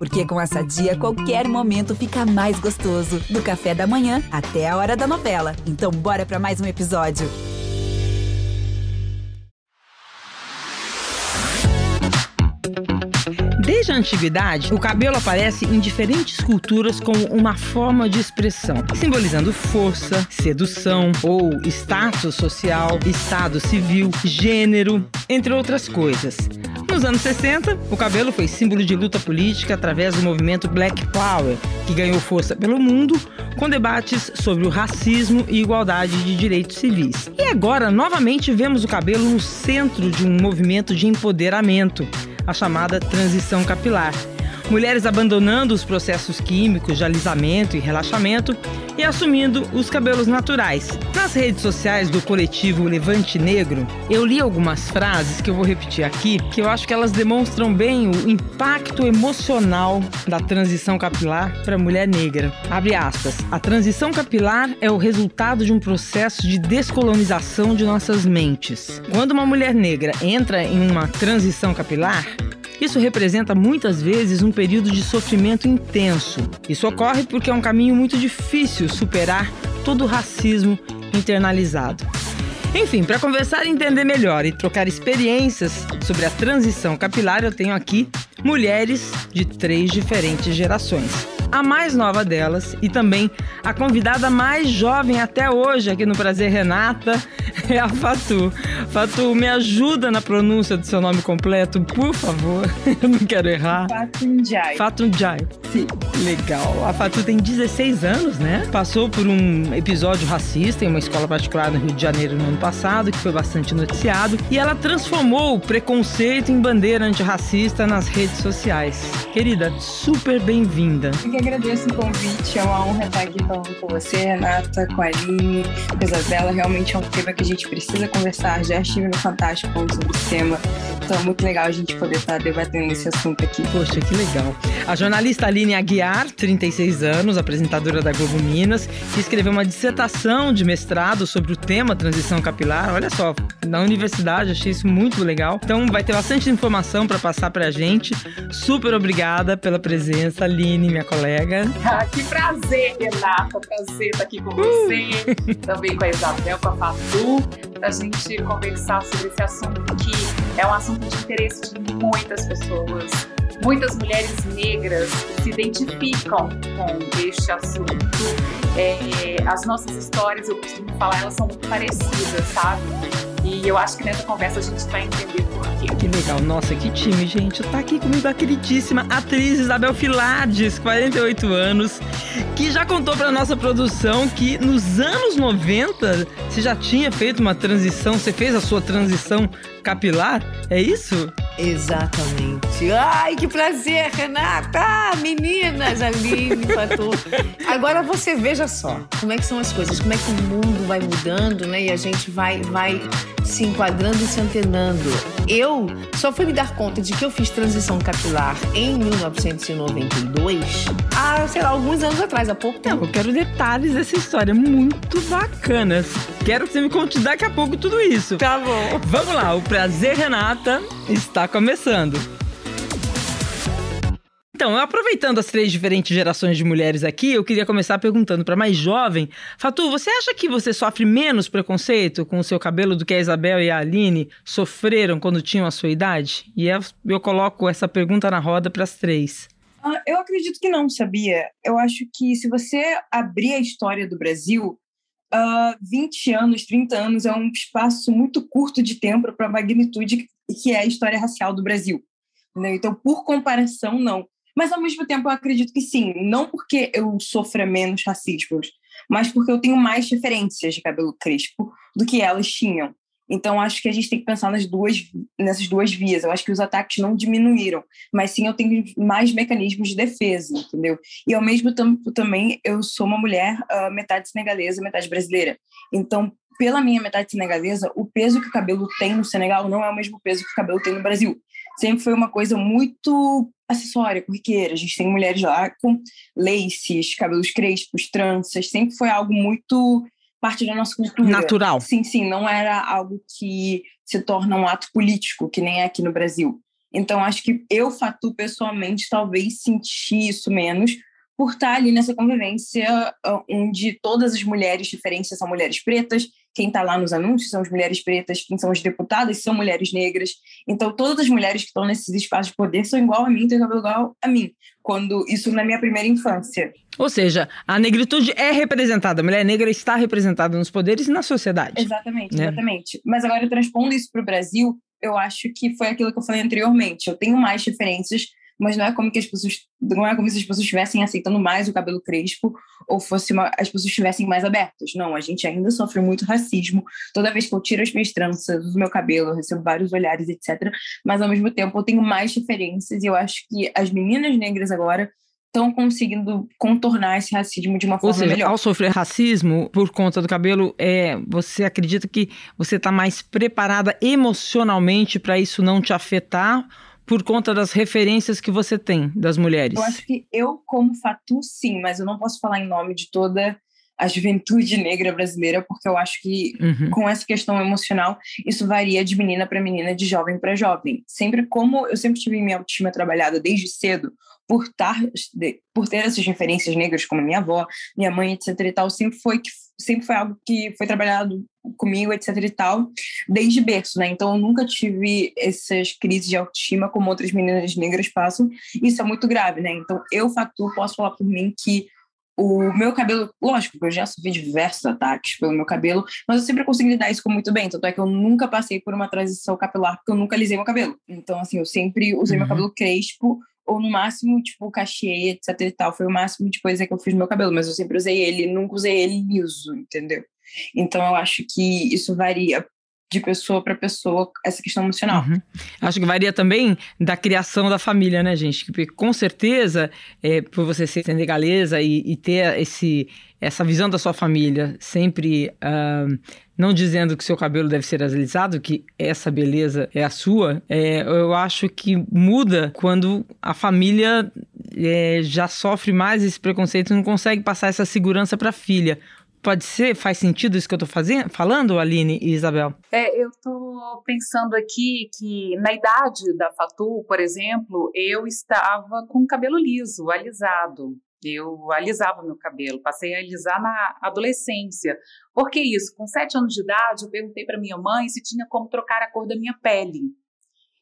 Porque com essa dia, qualquer momento fica mais gostoso. Do café da manhã até a hora da novela. Então, bora para mais um episódio. Desde a antiguidade, o cabelo aparece em diferentes culturas como uma forma de expressão, simbolizando força, sedução ou status social, estado civil, gênero, entre outras coisas. Nos anos 60, o cabelo foi símbolo de luta política através do movimento Black Power, que ganhou força pelo mundo com debates sobre o racismo e igualdade de direitos civis. E agora, novamente, vemos o cabelo no centro de um movimento de empoderamento a chamada transição capilar. Mulheres abandonando os processos químicos de alisamento e relaxamento e assumindo os cabelos naturais. Nas redes sociais do coletivo Levante Negro, eu li algumas frases que eu vou repetir aqui, que eu acho que elas demonstram bem o impacto emocional da transição capilar para a mulher negra. Abre aspas. A transição capilar é o resultado de um processo de descolonização de nossas mentes. Quando uma mulher negra entra em uma transição capilar, isso representa muitas vezes um período de sofrimento intenso. Isso ocorre porque é um caminho muito difícil superar todo o racismo internalizado. Enfim, para conversar e entender melhor e trocar experiências sobre a transição capilar, eu tenho aqui mulheres de três diferentes gerações a mais nova delas e também a convidada mais jovem até hoje aqui no Prazer Renata é a Fatu. Fatu, me ajuda na pronúncia do seu nome completo, por favor. Eu não quero errar. Fatunjai. Fatunjai. Sim. Legal. A Fatu tem 16 anos, né? Passou por um episódio racista em uma escola particular no Rio de Janeiro no ano passado, que foi bastante noticiado, e ela transformou o preconceito em bandeira antirracista nas redes sociais. Querida, super bem-vinda agradeço o convite, é uma honra estar aqui falando com você, Renata, com a Aline, com a Isabela. Realmente é um tema que a gente precisa conversar. Já estive no Fantástico falando sobre esse tema, então é muito legal a gente poder estar debatendo esse assunto aqui. Poxa, que legal. A jornalista Aline Aguiar, 36 anos, apresentadora da Globo Minas, que escreveu uma dissertação de mestrado sobre o tema transição capilar. Olha só, na universidade, achei isso muito legal. Então vai ter bastante informação para passar para a gente. Super obrigada pela presença, Aline, minha colega colega. Ah, que prazer, Renata. Prazer estar aqui com você, uh. também com a Isabel, com a Fatu, para a gente conversar sobre esse assunto que é um assunto de interesse de muitas pessoas. Muitas mulheres negras se identificam com este assunto. É, as nossas histórias, eu costumo falar, elas são muito parecidas, sabe? E eu acho que nessa conversa a gente vai entender por quê. Que legal. Nossa, que time, gente. Tá aqui comigo a queridíssima atriz Isabel Filades, 48 anos, que já contou pra nossa produção que nos anos 90 você já tinha feito uma transição, você fez a sua transição capilar, é isso? Exatamente. Ai, que prazer, Renata! Meninas, Aline, Fatu. Agora você veja só como é que são as coisas, como é que o mundo vai mudando, né? E a gente vai, vai se enquadrando e se antenando. Eu só fui me dar conta de que eu fiz transição capilar em 1992 há, sei lá, alguns anos atrás, há pouco tempo. Eu quero detalhes dessa história, muito bacana. Quero que você me conte daqui a pouco tudo isso. Tá bom. Vamos lá, o Prazer Renata está começando. Então, aproveitando as três diferentes gerações de mulheres aqui, eu queria começar perguntando para mais jovem. Fatu, você acha que você sofre menos preconceito com o seu cabelo do que a Isabel e a Aline sofreram quando tinham a sua idade? E eu coloco essa pergunta na roda para as três. Ah, eu acredito que não, sabia? Eu acho que se você abrir a história do Brasil, uh, 20 anos, 30 anos é um espaço muito curto de tempo para a magnitude que é a história racial do Brasil. Então, por comparação, não. Mas, ao mesmo tempo, eu acredito que sim. Não porque eu sofra menos racismo, mas porque eu tenho mais referências de cabelo crespo do que elas tinham. Então, acho que a gente tem que pensar nas duas, nessas duas vias. Eu acho que os ataques não diminuíram, mas sim eu tenho mais mecanismos de defesa, entendeu? E, ao mesmo tempo, também, eu sou uma mulher uh, metade senegalesa, metade brasileira. Então, pela minha metade senegalesa, o peso que o cabelo tem no Senegal não é o mesmo peso que o cabelo tem no Brasil. Sempre foi uma coisa muito acessória, corriqueira. A gente tem mulheres lá com laces, cabelos crespos, tranças. Sempre foi algo muito parte da nossa cultura. Natural. Sim, sim, não era algo que se torna um ato político, que nem é aqui no Brasil. Então, acho que eu, Fatu, pessoalmente, talvez senti isso menos por estar ali nessa convivência ah, onde todas as mulheres diferentes são mulheres pretas, quem está lá nos anúncios são as mulheres pretas, quem são as deputadas são mulheres negras. Então, todas as mulheres que estão nesses espaços de poder são igual a mim, têm cabelo igual a mim. Quando isso na minha primeira infância. Ou seja, a negritude é representada, a mulher negra está representada nos poderes e na sociedade. Exatamente, né? exatamente. Mas agora, transpondo isso para o Brasil, eu acho que foi aquilo que eu falei anteriormente. Eu tenho mais referências, mas não é como que as pessoas não é como se as pessoas estivessem aceitando mais o cabelo crespo ou fosse uma, as pessoas estivessem mais abertas. Não, a gente ainda sofre muito racismo. Toda vez que eu tiro as minhas tranças, uso meu cabelo, eu recebo vários olhares, etc. Mas ao mesmo tempo eu tenho mais referências e eu acho que as meninas negras agora estão conseguindo contornar esse racismo de uma forma Ou seja, melhor. ao sofrer racismo por conta do cabelo, é, você acredita que você está mais preparada emocionalmente para isso não te afetar por conta das referências que você tem das mulheres? Eu acho que eu, como Fatu, sim, mas eu não posso falar em nome de toda a juventude negra brasileira, porque eu acho que uhum. com essa questão emocional, isso varia de menina para menina, de jovem para jovem. Sempre como eu sempre tive minha autoestima trabalhada desde cedo, por, tar, por ter essas referências negras como minha avó, minha mãe, etc e tal, sempre foi que sempre foi algo que foi trabalhado comigo, etc e tal, desde berço, né? Então eu nunca tive essas crises de autoestima como outras meninas negras passam. Isso é muito grave, né? Então eu, Fatu, posso falar por mim que o meu cabelo, lógico, eu já sofri diversos ataques pelo meu cabelo, mas eu sempre consegui lidar isso com muito bem. Tanto é que eu nunca passei por uma transição capilar, porque eu nunca alisei meu cabelo. Então, assim, eu sempre usei uhum. meu cabelo crespo, ou no máximo, tipo, cachê, etc e tal. Foi o máximo de coisa que eu fiz no meu cabelo, mas eu sempre usei ele, nunca usei ele liso, entendeu? Então, eu acho que isso varia de pessoa para pessoa essa questão emocional. Uhum. Acho que varia também da criação da família, né, gente? Porque com certeza, é, por você ser senegalesa e, e, ter esse, essa visão da sua família, sempre uh, não dizendo que seu cabelo deve ser alisado, que essa beleza é a sua, é, eu acho que muda quando a família é, já sofre mais esse preconceito e não consegue passar essa segurança para a filha. Pode ser? Faz sentido isso que eu estou fazendo, falando, Aline e Isabel? É, eu estou pensando aqui que na idade da Fatu, por exemplo, eu estava com cabelo liso, alisado. Eu alisava meu cabelo, passei a alisar na adolescência. Por que isso? Com sete anos de idade, eu perguntei para minha mãe se tinha como trocar a cor da minha pele.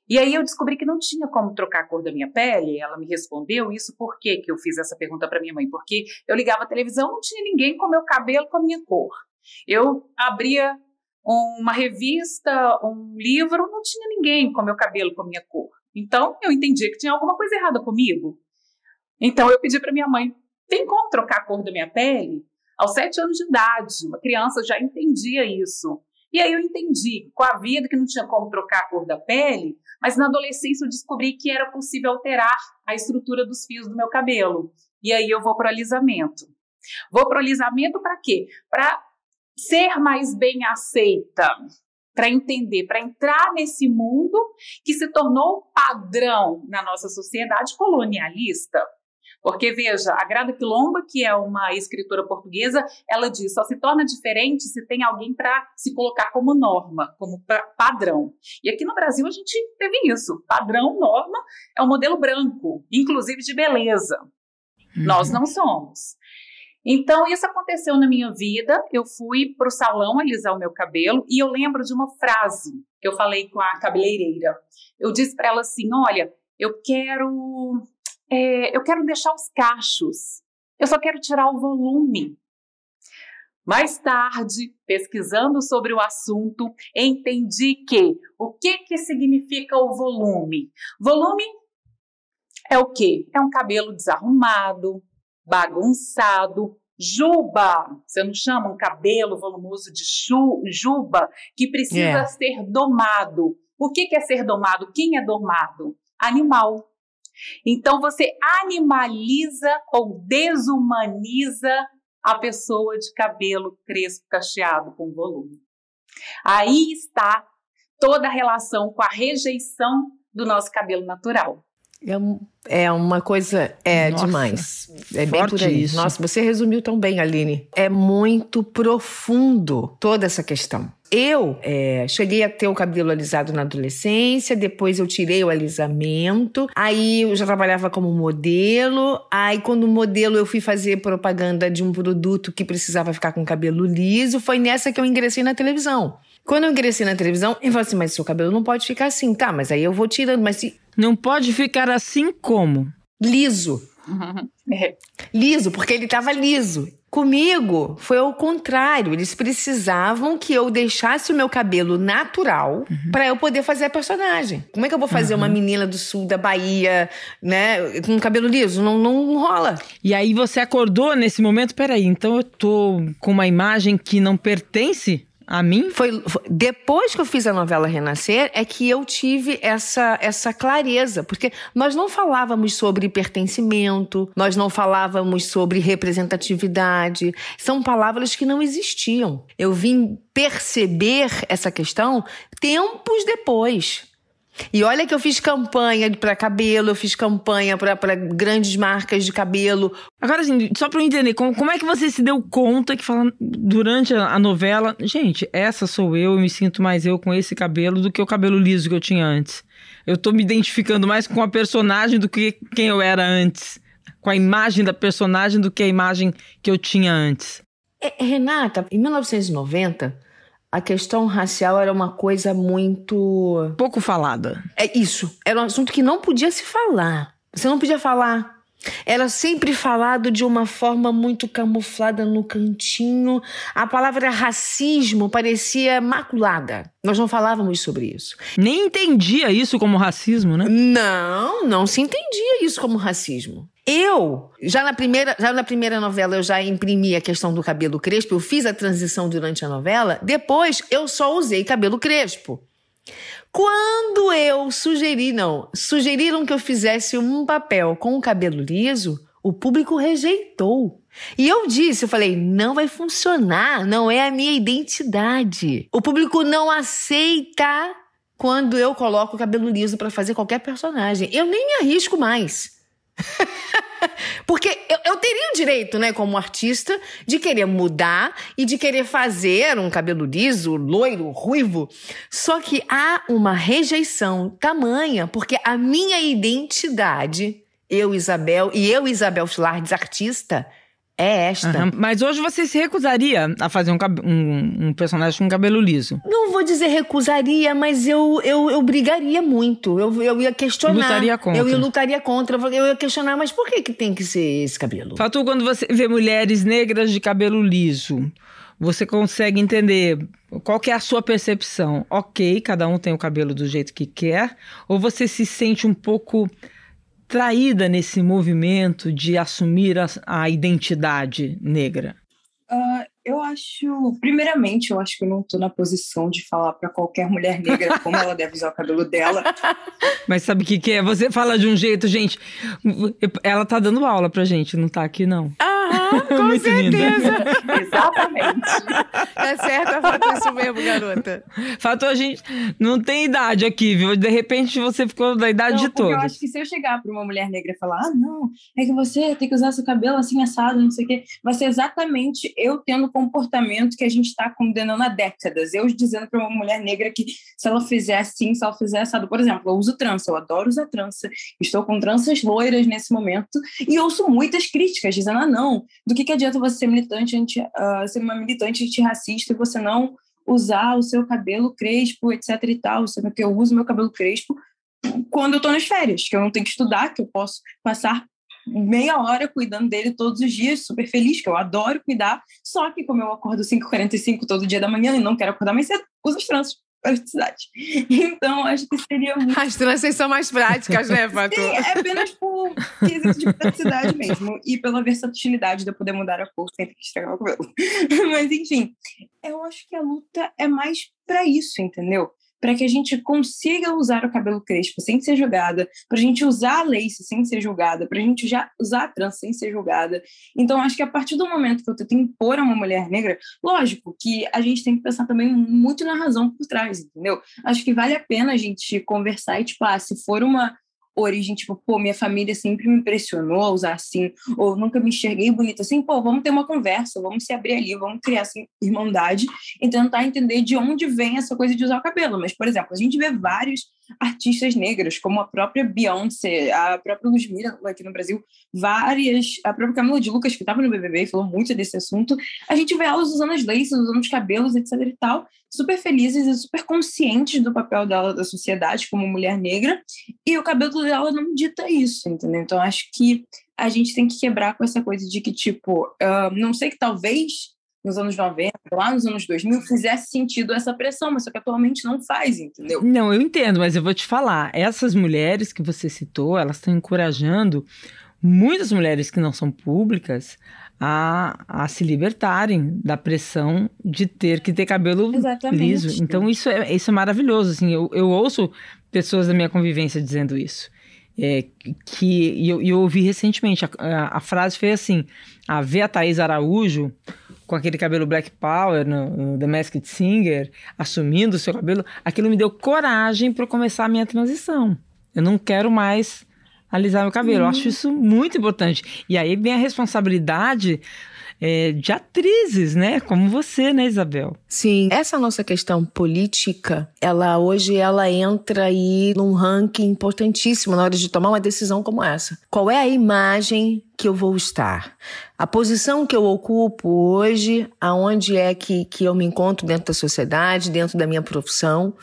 E aí eu descobri que não tinha como trocar a cor da minha pele. Ela me respondeu isso por que eu fiz essa pergunta para minha mãe? Porque eu ligava a televisão, não tinha ninguém com meu cabelo com a minha cor. Eu abria uma revista, um livro, não tinha ninguém com meu cabelo com a minha cor. Então eu entendi que tinha alguma coisa errada comigo. Então eu pedi para minha mãe: tem como trocar a cor da minha pele? Aos sete anos de idade, uma criança já entendia isso. E aí eu entendi com a vida que não tinha como trocar a cor da pele, mas na adolescência eu descobri que era possível alterar a estrutura dos fios do meu cabelo. E aí eu vou para o alisamento. Vou para o alisamento para quê? Para ser mais bem aceita, para entender, para entrar nesse mundo que se tornou padrão na nossa sociedade colonialista. Porque, veja, a Grada Quilomba, que é uma escritora portuguesa, ela diz: só se torna diferente se tem alguém para se colocar como norma, como padrão. E aqui no Brasil a gente teve isso. Padrão, norma, é um modelo branco, inclusive de beleza. Uhum. Nós não somos. Então, isso aconteceu na minha vida. Eu fui para o salão alisar o meu cabelo e eu lembro de uma frase que eu falei com a cabeleireira. Eu disse para ela assim: Olha, eu quero é, eu quero deixar os cachos, eu só quero tirar o volume. Mais tarde, pesquisando sobre o assunto, entendi que o que, que significa o volume? Volume é o quê? É um cabelo desarrumado, bagunçado, juba. Você não chama um cabelo volumoso de chu, juba que precisa. É. ser domado. O que, que é ser domado? Quem é domado? Animal. Então você animaliza ou desumaniza a pessoa de cabelo crespo cacheado com volume. Aí está toda a relação com a rejeição do nosso cabelo natural. É, é uma coisa, é Nossa, demais. É bem por aí. Isso. Nossa, você resumiu tão bem, Aline. É muito profundo toda essa questão. Eu é, cheguei a ter o cabelo alisado na adolescência, depois eu tirei o alisamento, aí eu já trabalhava como modelo, aí quando modelo eu fui fazer propaganda de um produto que precisava ficar com cabelo liso, foi nessa que eu ingressei na televisão. Quando eu ingressei na televisão, eu falei assim, mas seu cabelo não pode ficar assim, tá, mas aí eu vou tirando, mas se... Não pode ficar assim como? Liso. É. Liso, porque ele tava liso. Comigo foi ao contrário. Eles precisavam que eu deixasse o meu cabelo natural Uhum. pra eu poder fazer a personagem. Como é que eu vou fazer uma menina do sul da Bahia, né, com cabelo liso? Não, não rola. E aí você acordou nesse momento, peraí, então eu tô com uma imagem que não pertence a mim? Foi, foi- depois que eu fiz a novela Renascer é que eu tive essa, essa clareza, porque nós não falávamos sobre pertencimento, nós não falávamos sobre representatividade, são palavras que não existiam. Eu vim perceber essa questão tempos depois. E olha que eu fiz campanha para cabelo, eu fiz campanha para grandes marcas de cabelo, Agora, assim, só pra eu entender, como, como é que você se deu conta que falando durante a, a novela, gente, essa sou eu, eu me sinto mais eu com esse cabelo do que o cabelo liso que eu tinha antes. Eu tô me identificando mais com a personagem do que quem eu era antes. Com a imagem da personagem do que a imagem que eu tinha antes. É, Renata, em 1990, a questão racial era uma coisa muito. Pouco falada. É isso. Era um assunto que não podia se falar. Você não podia falar. Era sempre falado de uma forma muito camuflada no cantinho. A palavra racismo parecia maculada. Nós não falávamos sobre isso. Nem entendia isso como racismo, né? Não, não se entendia isso como racismo. Eu, já na primeira, já na primeira novela, eu já imprimi a questão do cabelo crespo, eu fiz a transição durante a novela, depois eu só usei cabelo crespo. Quando eu sugeri, não, sugeriram que eu fizesse um papel com o cabelo liso, o público rejeitou. E eu disse, eu falei, não vai funcionar, não é a minha identidade. O público não aceita quando eu coloco o cabelo liso pra fazer qualquer personagem. Eu nem me arrisco mais. Porque eu, eu teria o direito, né, como artista, de querer mudar e de querer fazer um cabelo liso, loiro, ruivo. Só que há uma rejeição tamanha, porque a minha identidade, eu, Isabel, e eu, Isabel Filardes, artista, é esta. Aham. Mas hoje você se recusaria a fazer um, um- um personagem com cabelo liso. Não vou dizer recusaria, mas eu, eu, eu brigaria muito. Eu, eu ia questionar. Lutaria contra. Eu ia lutaria contra. Eu ia questionar, mas por que, que tem que ser esse cabelo? Fatu, quando você vê mulheres negras de cabelo liso, você consegue entender qual que é a sua percepção? Ok, cada um tem o cabelo do jeito que quer, ou você se sente um pouco traída nesse movimento de assumir a, a identidade negra? Ah, eu acho, primeiramente, eu acho que eu não estou na posição de falar para qualquer mulher negra como ela deve usar o cabelo dela. Mas sabe o que, que é? Você fala de um jeito, gente. Ela tá dando aula pra gente, não tá aqui, não. Aham, com Muito certeza. Exatamente. Tá certo, Fatu, isso mesmo, garota. Fatu, a gente não tem idade aqui, viu? De repente você ficou da idade Não, de porque eu todos. acho que se eu chegar para uma mulher negra e falar, ah, não, é que você tem que usar seu cabelo assim assado, não sei o quê, vai ser exatamente eu tendo comportamento que a gente está condenando há décadas. Eu dizendo para uma mulher negra que se ela fizer assim, se ela fizer assado, por exemplo, eu uso trança, eu adoro usar trança, estou com tranças loiras nesse momento e ouço muitas críticas dizendo, ah, não, do que, que adianta você ser militante, anti, ah, ser uma militante antirracista e você não usar o seu cabelo crespo, etc e tal, sendo que eu uso meu cabelo crespo quando eu estou nas férias, que eu não tenho que estudar, que eu posso passar meia hora cuidando dele todos os dias, super feliz, que eu adoro cuidar, só que como eu acordo 5h45 todo dia da manhã e não quero acordar mais cedo, uso as tranças, praticidade. Então, acho que seria muito... As tranças são mais práticas, né, Fatu? Sim, é apenas por quesito de praticidade mesmo, e pela versatilidade de eu poder mudar a cor sem ter que estragar o cabelo. Mas, enfim, eu acho que a luta é mais para isso, entendeu? Para que a gente consiga usar o cabelo crespo sem ser julgada, para a gente usar a lace sem ser julgada, para a gente já usar a trança sem ser julgada. Então, acho que a partir do momento que eu tento impor a uma mulher negra, lógico que a gente tem que pensar também muito na razão por trás, entendeu? Acho que vale a pena a gente conversar e, tipo, ah, se for uma origem, tipo, pô, minha família sempre me impressionou a usar assim, ou nunca me enxerguei bonita assim, pô, vamos ter uma conversa, vamos se abrir ali, vamos criar assim, irmandade e tentar entender de onde vem essa coisa de usar o cabelo. Mas, por exemplo, a gente vê vários artistas negras, como a própria Beyoncé, a própria Ludmilla aqui no Brasil, várias, a própria Camila de Lucas, que estava no BBB e falou muito desse assunto, a gente vê elas usando as laces, usando os cabelos, etc e tal, super felizes e super conscientes do papel dela da sociedade como mulher negra, e o cabelo dela não dita isso, entendeu? Então, acho que a gente tem que quebrar com essa coisa de que, tipo, uh, não sei que talvez nos anos 90, lá nos anos 2000, fizesse sentido essa pressão, mas só que atualmente não faz, entendeu? Não, eu entendo, mas eu vou te falar, essas mulheres que você citou, elas estão encorajando muitas mulheres que não são públicas a, a se libertarem da pressão de ter que ter cabelo Exatamente. liso. Então isso é, isso é maravilhoso, assim, eu, eu ouço pessoas da minha convivência dizendo isso. É, que e eu, eu ouvi recentemente, a, a, a, frase foi assim, a ver a Thaís Araújo com aquele cabelo Black Power no, no The Masked Singer, assumindo o seu cabelo, aquilo me deu coragem para começar a minha transição. Eu não quero mais alisar meu cabelo. Uhum. Eu acho isso muito importante. E aí vem a responsabilidade é, de atrizes, né? Como você, né, Isabel? Sim, essa nossa questão política, ela hoje ela entra aí num ranking importantíssimo na hora de tomar uma decisão como essa. Qual é a imagem que eu vou estar? A posição que eu ocupo hoje, aonde é que, que eu me encontro dentro da sociedade, dentro da minha profissão,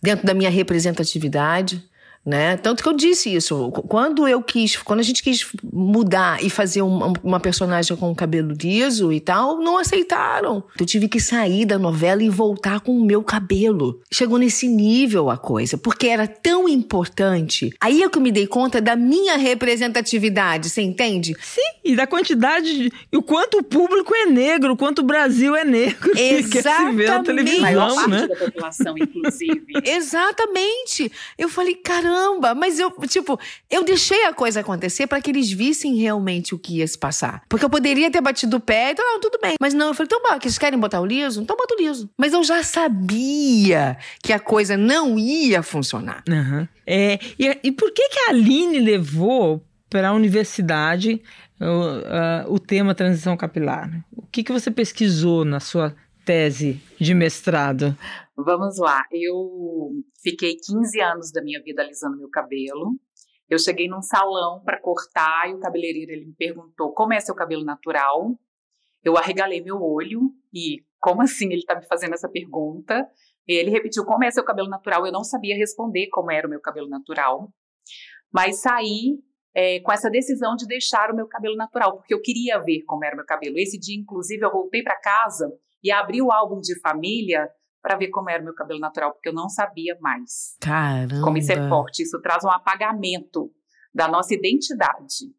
dentro da minha representatividade né? Tanto que eu disse isso. Quando eu quis, quando a gente quis mudar e fazer uma, uma personagem com cabelo liso e tal, não aceitaram. Eu tive que sair da novela e voltar com o meu cabelo. Chegou nesse nível a coisa, porque era tão importante. Aí é que eu me dei conta da minha representatividade, você entende? Sim, e da quantidade de, e o quanto o público é negro, o quanto o Brasil é negro. Exatamente. Que se vê na televisão, maior parte né? da população, inclusive. Exatamente. Eu falei, caramba caramba, mas eu, tipo, eu deixei a coisa acontecer para que eles vissem realmente o que ia se passar. Porque eu poderia ter batido o pé e então, não, tudo bem. Mas não, eu falei, então, bora, que eles querem botar o liso? Então bota o liso. Mas eu já sabia que a coisa não ia funcionar. Uhum. É, e, e por que que a Aline levou para a universidade o, uh, o tema transição capilar? O que, que você pesquisou na sua tese de mestrado? Vamos lá, eu fiquei 15 anos da minha vida alisando meu cabelo. Eu cheguei num salão para cortar e o cabeleireiro ele me perguntou como é seu cabelo natural. Eu arregalei meu olho e como assim ele está me fazendo essa pergunta? Ele repetiu como é seu cabelo natural. Eu não sabia responder como era o meu cabelo natural, mas saí é, com essa decisão de deixar o meu cabelo natural porque eu queria ver como era o meu cabelo. Esse dia, inclusive, eu voltei para casa e abri o álbum de família para ver como era o meu cabelo natural, porque eu não sabia mais. Caramba! Como isso é forte, isso traz um apagamento da nossa identidade.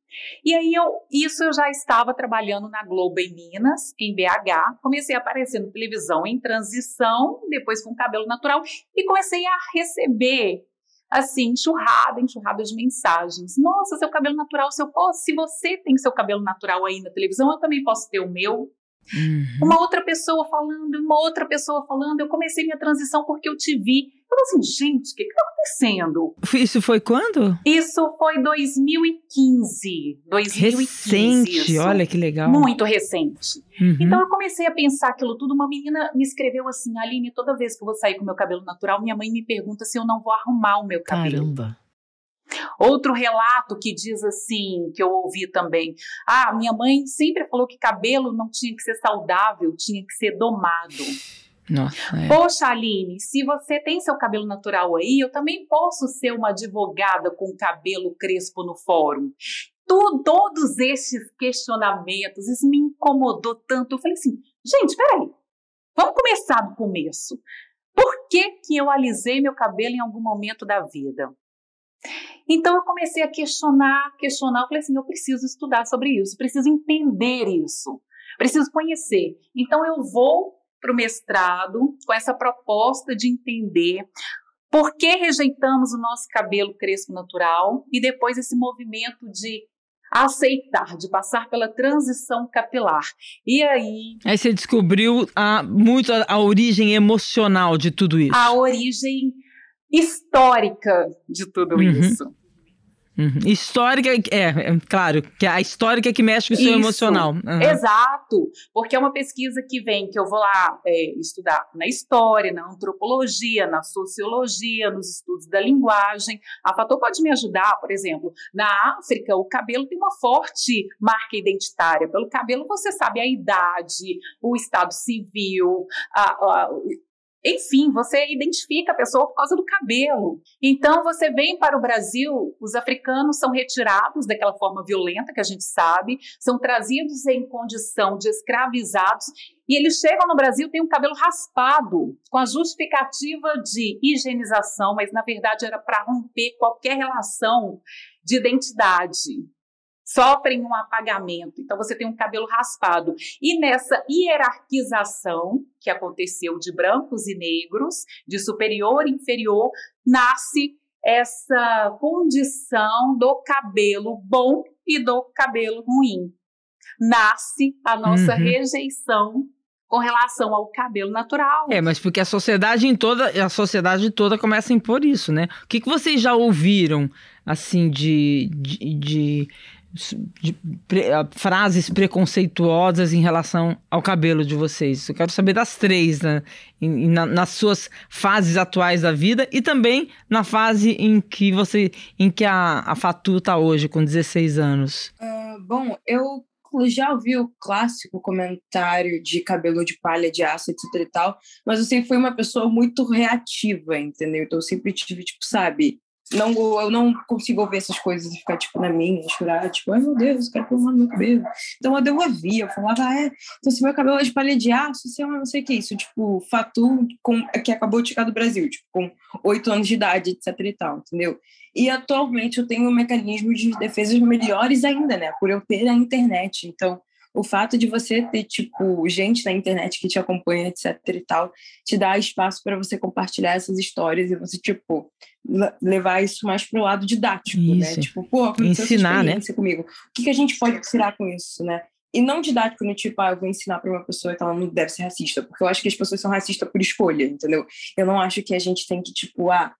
E aí eu, isso eu já estava trabalhando na Globo em Minas, em BH, comecei a aparecer na televisão em transição, depois com cabelo natural e comecei a receber assim, enxurrada, enxurrada de mensagens. Nossa, seu cabelo natural, se eu posso, se você tem seu cabelo natural aí na televisão, eu também posso ter o meu. Uhum. Uma outra pessoa falando, uma outra pessoa falando. Eu comecei minha transição porque eu te vi. Eu falei assim, gente, o que está acontecendo? Isso foi quando? Isso foi 2015. 2015 recente, isso. olha que legal. Muito recente. Uhum. Então eu comecei a pensar aquilo tudo. Uma menina me escreveu assim, Aline, toda vez que eu vou sair com meu cabelo natural, minha mãe me pergunta se eu não vou arrumar o meu cabelo. Caramba. Outro relato que diz assim, que eu ouvi também: ah, minha mãe sempre falou que cabelo não tinha que ser saudável, tinha que ser domado. Nossa, é. Poxa, Aline, se você tem seu cabelo natural aí, eu também posso ser uma advogada com cabelo crespo no fórum. Tu, todos esses questionamentos, isso me incomodou tanto. Eu falei assim, gente, peraí, vamos começar do começo. Por que, que eu alisei meu cabelo em algum momento da vida? Então eu comecei a questionar, questionar, eu falei assim, eu preciso estudar sobre isso, preciso entender isso, preciso conhecer. Então eu vou para o mestrado com essa proposta de entender por que rejeitamos o nosso cabelo crespo natural e depois esse movimento de aceitar, de passar pela transição capilar. E aí. Aí você descobriu a, muito a, a origem emocional de tudo isso. A origem histórica de tudo uhum. isso. Uhum. Histórica, é, é, claro, que é a histórica que mexe com o seu Isso, emocional. Uhum. Exato, porque é uma pesquisa que vem, que eu vou lá é, estudar na história, na antropologia, na sociologia, nos estudos da linguagem. A Fator pode me ajudar, por exemplo, na África, o cabelo tem uma forte marca identitária. Pelo cabelo você sabe a idade, o estado civil, a, a, enfim, você identifica a pessoa por causa do cabelo. Então, você vem para o Brasil, os africanos são retirados daquela forma violenta que a gente sabe, são trazidos em condição de escravizados e eles chegam no Brasil têm um cabelo raspado, com a justificativa de higienização, mas na verdade era para romper qualquer relação de identidade sofrem um apagamento. Então você tem um cabelo raspado. E nessa hierarquização que aconteceu de brancos e negros, de superior e inferior, nasce essa condição do cabelo bom e do cabelo ruim. Nasce a nossa uhum. rejeição com relação ao cabelo natural. É, mas porque a sociedade em toda, a sociedade toda começa a impor isso, né? O que, que vocês já ouviram, assim, de, de, de de pre, frases preconceituosas em relação ao cabelo de vocês. Eu quero saber das três, né? Em, na, nas suas fases atuais da vida e também na fase em que você, em que a, a Fatu está hoje, com 16 anos. Uh, bom, eu já ouvi o clássico comentário de cabelo de palha, de aço, etc e tal, mas eu sempre fui uma pessoa muito reativa, entendeu? Então eu sempre tive, tipo, sabe, não, eu não consigo ouvir essas coisas e ficar, tipo, na minha, chorar, tipo, ai meu Deus, eu quero pôr no meu cabelo. Então eu ouvia, eu falava, ah, é, então se meu cabelo é de palha de aço, você é uma não sei o que, isso, tipo, Fatu, com, que acabou de chegar do Brasil, tipo, com oito anos de idade, etc e tal, entendeu? E atualmente eu tenho um mecanismo de defesas melhores ainda, né, por eu ter a internet, então o fato de você ter, tipo, gente na internet que te acompanha, etc e tal, te dá espaço para você compartilhar essas histórias e você, tipo, levar isso mais pro lado didático, né? isso. né? Tipo, pô, ensinar, né? comigo. O que, que a gente pode tirar com isso, né? E não didático no tipo, ah, eu vou ensinar para uma pessoa que ela não deve ser racista, porque eu acho que as pessoas são racistas por escolha, entendeu? Eu não acho que a gente tem que, tipo, ah,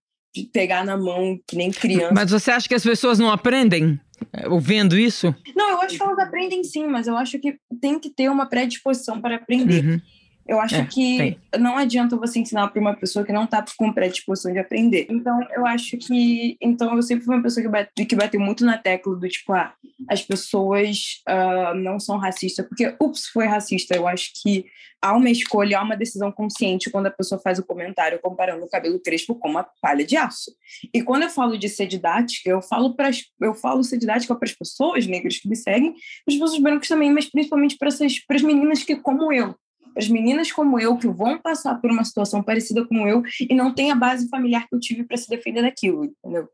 pegar na mão que nem criança. Mas você acha que as pessoas não aprendem é, ouvindo isso? Não, eu acho que elas aprendem sim, mas eu acho que tem que ter uma predisposição para aprender. Uhum. Eu acho é, que tem. não adianta você ensinar para uma pessoa que não está com predisposição de aprender. Então, eu acho que. Então, eu sempre fui uma pessoa que, bate, que bateu muito na tecla do tipo, ah, as pessoas uh, não são racistas, porque, ups, foi racista. Eu acho que há uma escolha, há uma decisão consciente quando a pessoa faz o comentário comparando o cabelo crespo com uma palha de aço. E quando eu falo de ser didática, eu falo, para eu falo ser didática para as pessoas negras que me seguem, para as pessoas brancas também, mas principalmente para as meninas que, como eu, as meninas como eu que vão passar por uma situação parecida com eu e não tem a base familiar que eu tive para se defender daquilo, entendeu?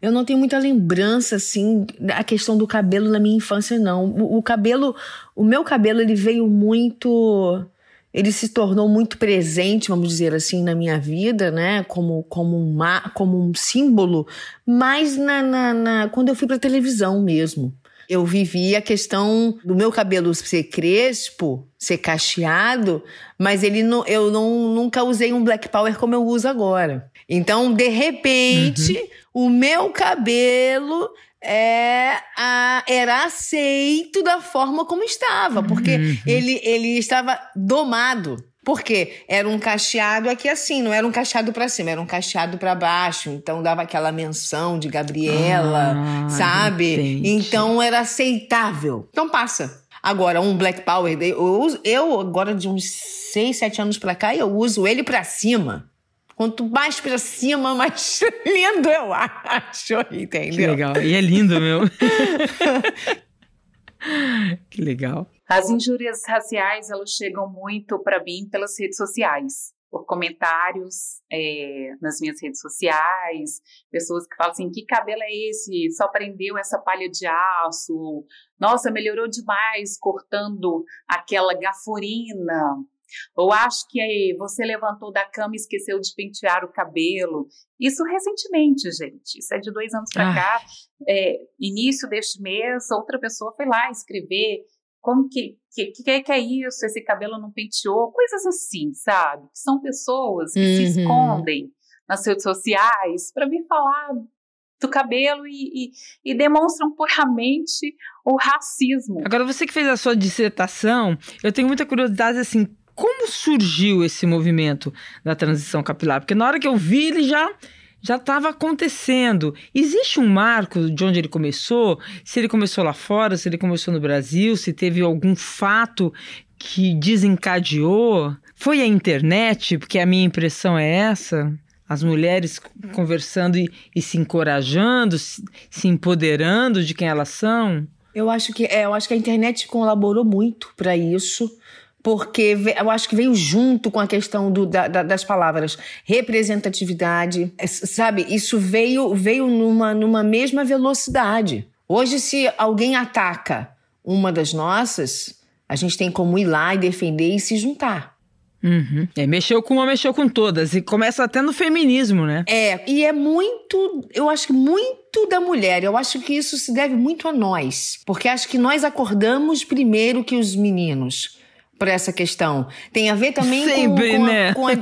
Eu não tenho muita lembrança, assim, da questão do cabelo na minha infância, não. O, o, cabelo, o meu cabelo, ele veio muito. Ele se tornou muito presente, vamos dizer assim, na minha vida, né? Como, como, uma, como um símbolo, mas na, na, na quando eu fui para televisão mesmo. Eu vivi a questão do meu cabelo ser crespo, ser cacheado, mas ele não, eu não, nunca usei um black power como eu uso agora. Então, de repente, uhum. o meu cabelo é, a, era aceito da forma como estava, porque uhum. ele, ele estava domado. Porque era um cacheado aqui assim, não era um cacheado para cima, era um cacheado para baixo. Então dava aquela menção de Gabriela, ah, sabe? Entendi. Então era aceitável. Então passa. Agora, um Black Power, eu, uso, eu agora de uns 6, 7 anos pra cá, eu uso ele pra cima. Quanto mais pra cima, mais lindo eu acho, entendeu? Que legal. E é lindo, meu. que legal. As injúrias raciais, elas chegam muito para mim pelas redes sociais, por comentários é, nas minhas redes sociais, pessoas que falam assim, que cabelo é esse? Só prendeu essa palha de aço? Nossa, melhorou demais cortando aquela gaforina. Ou acho que você levantou da cama e esqueceu de pentear o cabelo. Isso recentemente, gente. Isso é de dois anos para ah. cá. É, início deste mês, outra pessoa foi lá escrever como que, que, que, que é isso? Esse cabelo não penteou? Coisas assim, sabe? São pessoas que uhum. se escondem nas redes sociais para vir falar do cabelo e, e, e, demonstram puramente o racismo. Agora, você que fez a sua dissertação, eu tenho muita curiosidade, assim, como surgiu esse movimento da transição capilar? Porque na hora que eu vi, ele já já estava acontecendo. Existe um marco de onde ele começou? Se ele começou lá fora, se ele começou no Brasil, se teve algum fato que desencadeou? Foi a internet? Porque a minha impressão é essa. As mulheres conversando e, e se encorajando, se, se empoderando de quem elas são. Eu acho que é, eu acho que a internet colaborou muito para isso porque eu acho que veio junto com a questão do, da, da, das palavras representatividade, é, sabe? Isso veio veio numa, numa mesma velocidade. Hoje, se alguém ataca uma das nossas, a gente tem como ir lá e defender e se juntar. Uhum. É, mexeu com uma, mexeu com todas. E começa até no feminismo, né? É, e é muito, eu acho que muito da mulher. Eu acho que isso se deve muito a nós. Porque acho que nós acordamos primeiro que os meninos por essa questão. Tem a ver também Sempre, com, com, né? com a...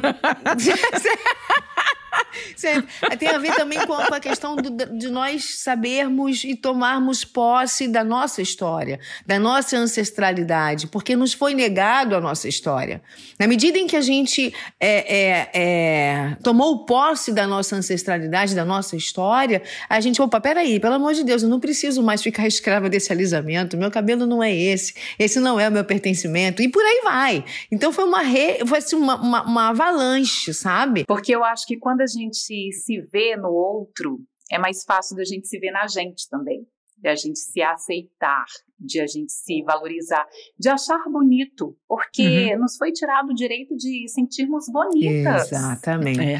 Tem a ver também com a questão do, de nós sabermos e tomarmos posse da nossa história, da nossa ancestralidade, porque nos foi negado a nossa história. Na medida em que a gente é, é, é, tomou posse da nossa ancestralidade, da nossa história, a gente, opa, peraí, pelo amor de Deus, eu não preciso mais ficar escrava desse alisamento, meu cabelo não é esse, esse não é o meu pertencimento, e por aí vai. Então foi uma, re, foi assim, uma, uma, uma avalanche, sabe? Porque eu acho que quando a gente se vê no outro, é mais fácil da gente se ver na gente também. De a gente se aceitar, de a gente se valorizar, de achar bonito, porque uhum. nos foi tirado o direito de sentirmos bonitas. Exatamente. É.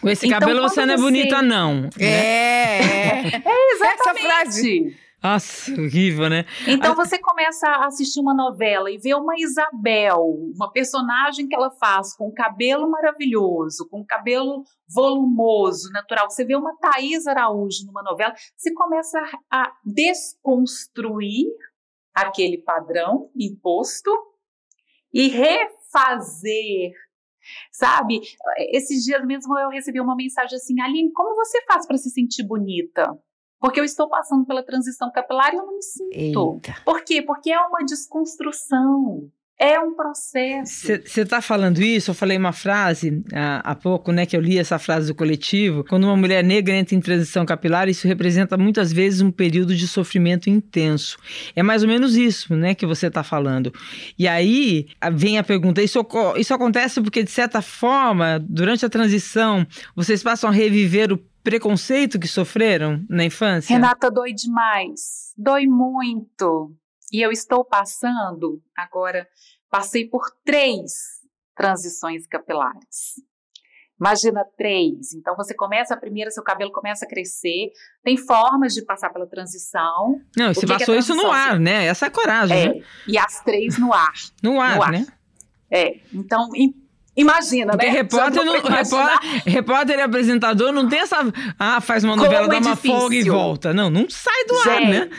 Com esse então, cabelo você não é bonita, não. Né? É, é. é exatamente. Essa frase. Nossa, horrível, né? Então você começa a assistir uma novela e vê uma Isabel, uma personagem que ela faz com cabelo maravilhoso, com cabelo volumoso, natural. Você vê uma Thaís Araújo numa novela, você começa a desconstruir aquele padrão imposto e refazer Sabe? Esses dias mesmo eu recebi uma mensagem assim: Aline, como você faz para se sentir bonita? Porque eu estou passando pela transição capilar e eu não me sinto. Eita. Por quê? Porque é uma desconstrução. É um processo. Você está falando isso? Eu falei uma frase há, há, pouco, né? Que eu li essa frase do coletivo. Quando uma mulher negra entra em transição capilar, isso representa muitas vezes um período de sofrimento intenso. É mais ou menos isso, né? Que você está falando. E aí vem a pergunta: isso, isso acontece porque, de certa forma, durante a transição, vocês passam a reviver o preconceito que sofreram na infância? Renata, dói demais. Dói muito. E eu estou passando, agora, passei por três transições capilares. Imagina três. Então você começa a primeira, seu cabelo começa a crescer. Tem formas de passar pela transição. Não, você passou é isso no ar, né? Essa é a coragem. É, né? E as três no ar. No ar, no ar. né? É. Então, Imagina, Porque né? repórter, não, repórter, repórter e apresentador não tem essa. Ah, faz uma novela, Como dá é uma difícil. folga e volta. Não, não sai do Gente, ar, né?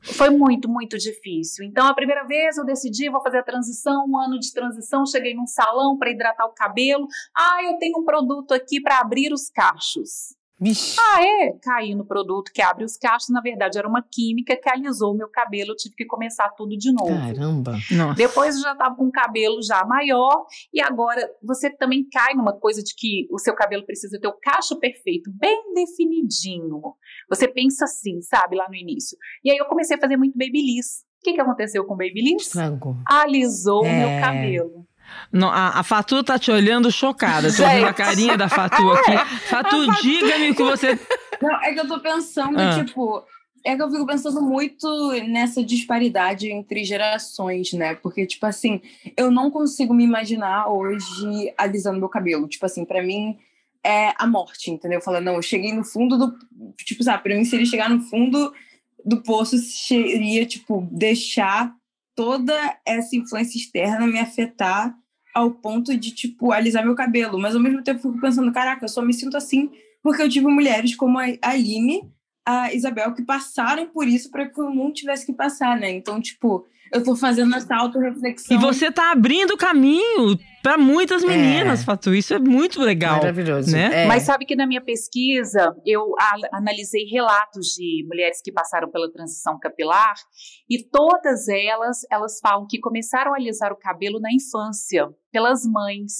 Foi muito, muito difícil. Então, a primeira vez eu decidi, vou fazer a transição, um ano de transição. Cheguei num salão para hidratar o cabelo. Ah, eu tenho um produto aqui para abrir os cachos. Vixe. Ah, é? Caí no produto que abre os cachos. Na verdade, era uma química que alisou o meu cabelo. Eu tive que começar tudo de novo. Caramba! Nossa. Depois eu já estava com o cabelo já maior. E agora você também cai numa coisa de que o seu cabelo precisa ter o cacho perfeito, bem definidinho. Você pensa assim, sabe, lá no início. E aí eu comecei a fazer muito babyliss. O que, que aconteceu com o babyliss? Estragou. Alisou o é... meu cabelo. Não, a, a, Fatu tá te olhando chocada. Tô vendo a carinha da Fatu aqui. Fatu, Fatu... diga-me o que você. Não, é que eu tô pensando, ah. tipo. É que eu fico pensando muito nessa disparidade entre gerações, né? Porque, tipo assim, eu não consigo me imaginar hoje alisando meu cabelo. Tipo assim, para mim é a morte, entendeu? Falando, não, eu cheguei no fundo do. Tipo, sabe, pra mim, se ele chegar no fundo do poço, seria, tipo, deixar toda essa influência externa me afetar ao ponto de, tipo, alisar meu cabelo. Mas ao mesmo tempo fico pensando, caraca, eu só me sinto assim porque eu tive mulheres como a Aline, a Isabel, que passaram por isso para que eu não tivesse que passar, né? Então, tipo, eu tô fazendo essa autorreflexão. E você tá abrindo caminho para muitas meninas, é. Fatu. Isso é muito legal. Maravilhoso. Né? É. Mas sabe que na minha pesquisa eu analisei relatos de mulheres que passaram pela transição capilar e todas elas, elas falam que começaram a alisar o cabelo na infância, pelas mães.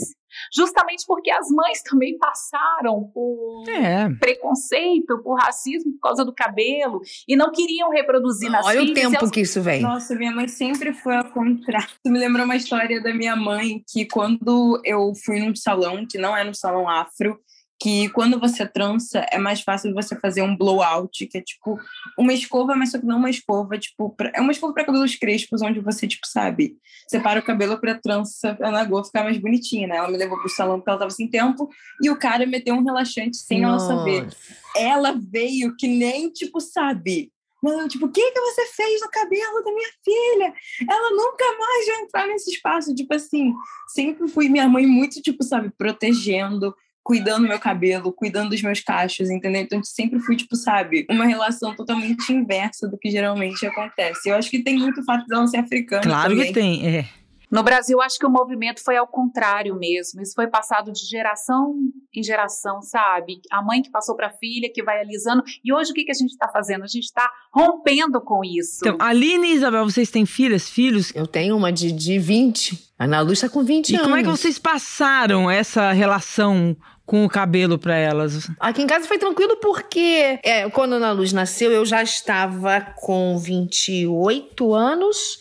Justamente porque as mães também passaram por é. preconceito, por racismo por causa do cabelo e não queriam reproduzir nas Olha filhas. Olha o tempo elas... que isso vem. Nossa, minha mãe sempre foi ao contrário. Tu me lembrou uma história da minha mãe que quando eu fui num salão, que não é no salão afro, que quando você trança é mais fácil você fazer um blowout, que é tipo uma escova, mas só que não uma escova, tipo, pra, é uma escova para cabelos crespos, onde você, tipo, sabe, separa o cabelo para trança, pra Nagô ficar mais bonitinha, né? Ela me levou pro salão porque ela tava sem tempo, e o cara meteu um relaxante sem Nossa. ela saber. Ela veio que nem, tipo, sabe, Mano, tipo, o que, que você fez no cabelo da minha filha? Ela nunca mais vai entrar nesse espaço. Tipo assim, sempre fui minha mãe muito, tipo, sabe, protegendo, cuidando do meu cabelo, cuidando dos meus cachos, entendeu? Então, sempre fui, tipo, sabe, uma relação totalmente inversa do que geralmente acontece. Eu acho que tem muito fato de ela ser africana Claro também. que tem, é. No Brasil, acho que o movimento foi ao contrário mesmo. Isso foi passado de geração em geração, sabe? A mãe que passou para a filha, que vai alisando. E hoje o que, que a gente está fazendo? A gente está rompendo com isso. Então, Aline e Isabel, vocês têm filhas, filhos? Eu tenho uma de, de 20. A Ana Luz está com 20 e anos. E como é que vocês passaram essa relação com o cabelo para elas? Aqui em casa foi tranquilo porque é, quando a Ana Luz nasceu, eu já estava com 28 anos.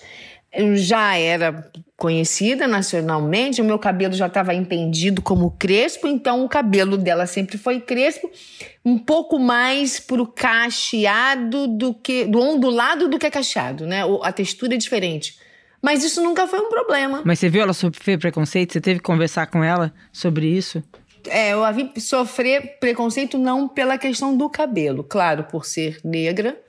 Eu já era conhecida nacionalmente, o meu cabelo já estava entendido como crespo, então o cabelo dela sempre foi crespo, um pouco mais pro cacheado do que do ondulado do que cacheado, né? A textura é diferente. Mas isso nunca foi um problema. Mas você viu ela sofrer preconceito? Você teve que conversar com ela sobre isso? É, eu a vi sofrer preconceito não pela questão do cabelo, claro, por ser negra,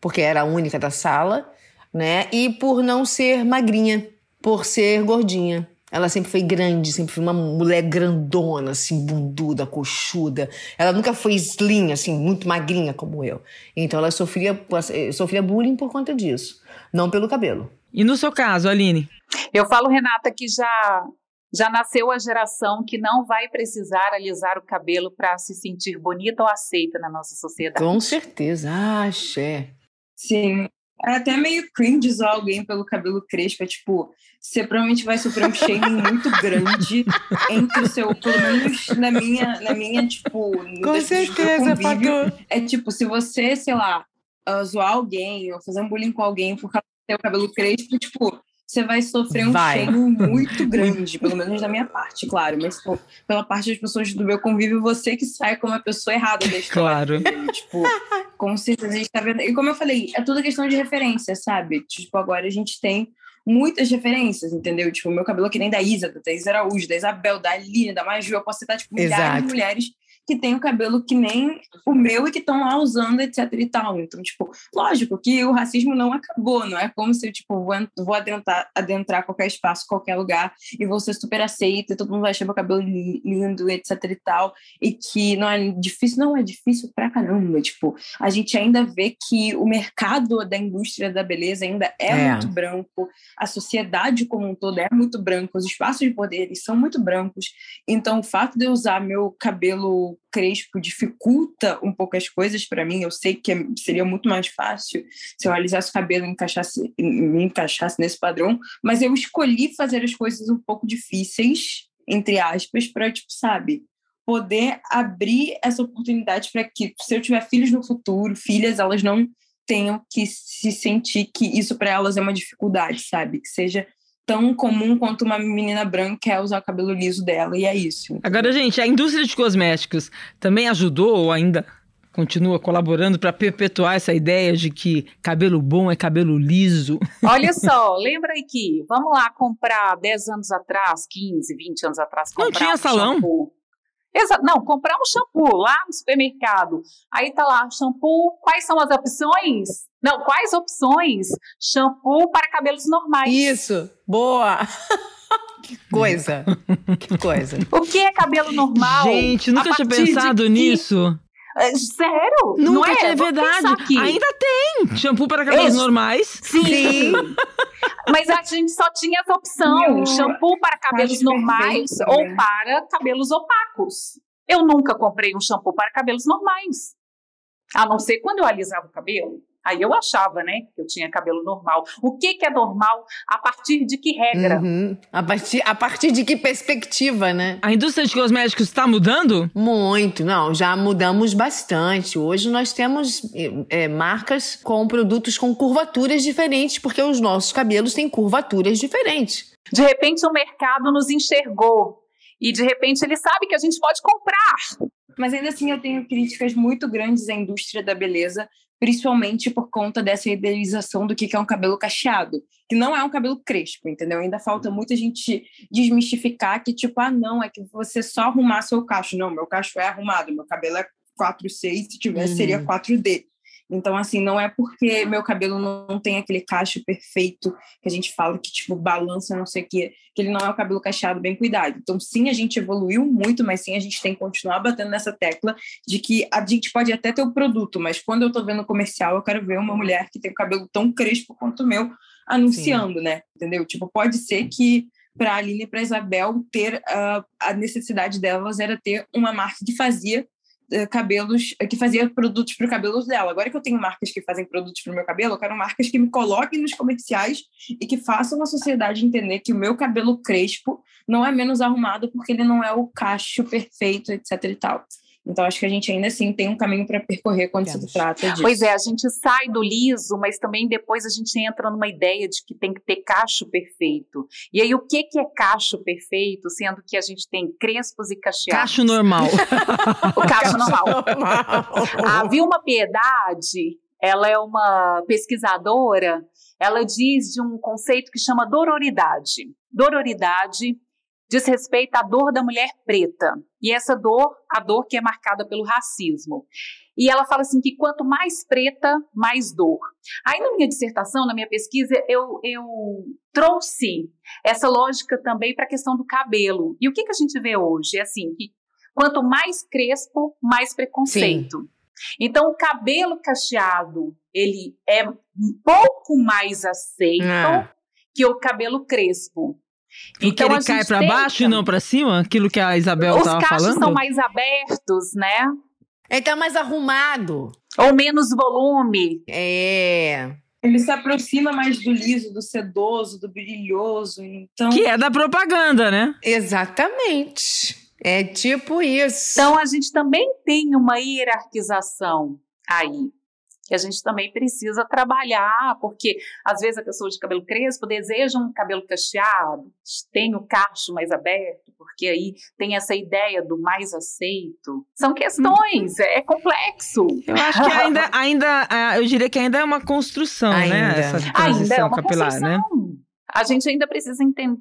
porque era a única da sala, né? E por não ser magrinha, por ser gordinha. Ela sempre foi grande, sempre foi uma mulher grandona, assim, bunduda, coxuda. Ela nunca foi slim, assim, muito magrinha como eu. Então ela sofria, sofria bullying por conta disso, não pelo cabelo. E no seu caso, Aline? Eu falo, Renata, que já já nasceu a geração que não vai precisar alisar o cabelo para se sentir bonita ou aceita na nossa sociedade. Com certeza, axé. Sim. É até meio cringe zoar alguém pelo cabelo crespo. É tipo, você provavelmente vai sofrer um shaming muito grande entre o seu, pelo menos na minha, na minha tipo. Com certeza, Fatu. É tipo, se você, sei lá, uh, zoar alguém ou fazer um bullying com alguém por causa do seu cabelo crespo, tipo, você vai sofrer um vai. muito grande, pelo menos da minha parte, claro. Mas pô, pela parte das pessoas do meu convívio, você que sai como a pessoa errada da história. Claro. Tipo, com certeza a gente tá vendo. E como eu falei, é tudo questão de referência, sabe? Tipo, agora a gente tem muitas referências, entendeu? Tipo, o meu cabelo é que nem da Isa, da Thaís Araújo, da Isabel, da Aline, da Maju. Eu posso citar, tipo, milhares Exato. de mulheres que tem o cabelo que nem o meu e que estão lá usando, etc e tal. Então, tipo, lógico que o racismo não acabou, não é como se eu, tipo, vou, adentrar, adentrar qualquer espaço, qualquer lugar e vou ser super aceita, todo mundo vai achar meu cabelo lindo, etc e tal, e que não é difícil, não é difícil pra caramba, tipo, a gente ainda vê que o mercado da indústria da beleza ainda é, é. muito branco, a sociedade como um todo é muito branco, os espaços de poder são muito brancos, então o fato de eu usar meu cabelo crespo dificulta um pouco as coisas para mim. Eu sei que seria muito mais fácil se eu alisasse o cabelo e encaixasse, me encaixasse nesse padrão, mas eu escolhi fazer as coisas um pouco difíceis, entre aspas, para, tipo, sabe, poder abrir essa oportunidade para que, se eu tiver filhos no futuro, filhas, elas não tenham que se sentir que isso para elas é uma dificuldade, sabe? Que seja tão comum quanto uma menina branca é usar o cabelo liso dela, e é isso. Agora, gente, a indústria de cosméticos também ajudou ou ainda continua colaborando para perpetuar essa ideia de que cabelo bom é cabelo liso? Olha só, lembra aí que, vamos lá comprar 10 anos atrás, 15, 20 anos atrás, comprar Não tinha um salão. Shampoo. Exato. Não, comprar um shampoo lá no supermercado. Aí tá lá, shampoo, quais são as opções? Não, quais opções? Shampoo para cabelos normais. Isso, boa! que coisa, que coisa. O que é cabelo normal? Gente, nunca tinha pensado nisso. Sério? Nunca não é? é verdade. Ainda tem shampoo para cabelos normais. Sim. Mas a gente só tinha essa opção: Meu, shampoo para cabelos normais perfeito, ou né? para cabelos opacos. Eu nunca comprei um shampoo para cabelos normais. A não ser quando eu alisava o cabelo. Aí eu achava, né, que eu tinha cabelo normal. O que, que é normal? A partir de que regra? Uhum. A, partir, a partir de que perspectiva, né? A indústria de cosméticos está mudando? Muito, não, já mudamos bastante. Hoje nós temos é, marcas com produtos com curvaturas diferentes, porque os nossos cabelos têm curvaturas diferentes. De repente o mercado nos enxergou. E de repente ele sabe que a gente pode comprar. Mas ainda assim eu tenho críticas muito grandes à indústria da beleza, principalmente por conta dessa idealização do que é um cabelo cacheado, que não é um cabelo crespo, entendeu? Ainda falta muita gente desmistificar que, tipo, ah, não, é que você só arrumar seu cacho. Não, meu cacho é arrumado, meu cabelo é 4C, se tivesse Uhum. seria 4D. Então, assim, não é porque meu cabelo não tem aquele cacho perfeito que a gente fala que, tipo, balança, não sei o quê, que ele não é o cabelo cacheado bem cuidado. Então, sim, a gente evoluiu muito, mas sim, a gente tem que continuar batendo nessa tecla de que a gente pode até ter o produto, mas quando eu tô vendo o comercial, eu quero ver uma mulher que tem o cabelo tão crespo quanto o meu anunciando, né? Entendeu? Tipo, pode ser que para a Aline e para Isabel ter ah, a necessidade delas era ter uma marca que fazia cabelos, que fazia produtos para o cabelo dela. Agora que eu tenho marcas que fazem produtos para o meu cabelo, eu quero marcas que me coloquem nos comerciais e que façam a sociedade entender que o meu cabelo crespo não é menos arrumado porque ele não é o cacho perfeito, etc e tal. Então, acho que a gente ainda assim tem um caminho para percorrer quando Temos. se trata disso. Pois é, a gente sai do liso, mas também depois a gente entra numa ideia de que tem que ter cacho perfeito. E aí, o que, que é cacho perfeito, sendo que a gente tem crespos e cacheados? Cacho normal. O cacho normal. A Vilma Piedade, ela é uma pesquisadora, ela diz de um conceito que chama dororidade. Dororidade diz respeito à dor da mulher preta. E essa dor, a dor que é marcada pelo racismo. E ela fala assim que quanto mais preta, mais dor. Aí na minha dissertação, na minha pesquisa, eu, eu trouxe essa lógica também para a questão do cabelo. E o que, que a gente vê hoje? É assim, que quanto mais crespo, mais preconceito. Então, o cabelo cacheado, ele é um pouco mais aceito Ah. que o cabelo crespo. Porque Então, ele cai tenta- baixo e não pra cima? Aquilo que a Isabel Os tava cachos falando? são mais abertos, né? Ele tá mais arrumado. Ou menos volume. É. Ele se aproxima mais do liso, do sedoso, do brilhoso. Então, Que é da propaganda, né? Exatamente. É tipo isso. Então, a gente também tem uma hierarquização aí. Que a gente também precisa trabalhar, porque às vezes a pessoa de cabelo crespo deseja um cabelo cacheado, tem o cacho mais aberto, porque aí tem essa ideia do mais aceito. São questões, é complexo. Eu acho que ainda, ainda ah, eu diria que ainda é uma construção, Ainda. né? Essa Ainda é transição uma capilar, construção. né? A gente ainda precisa enten-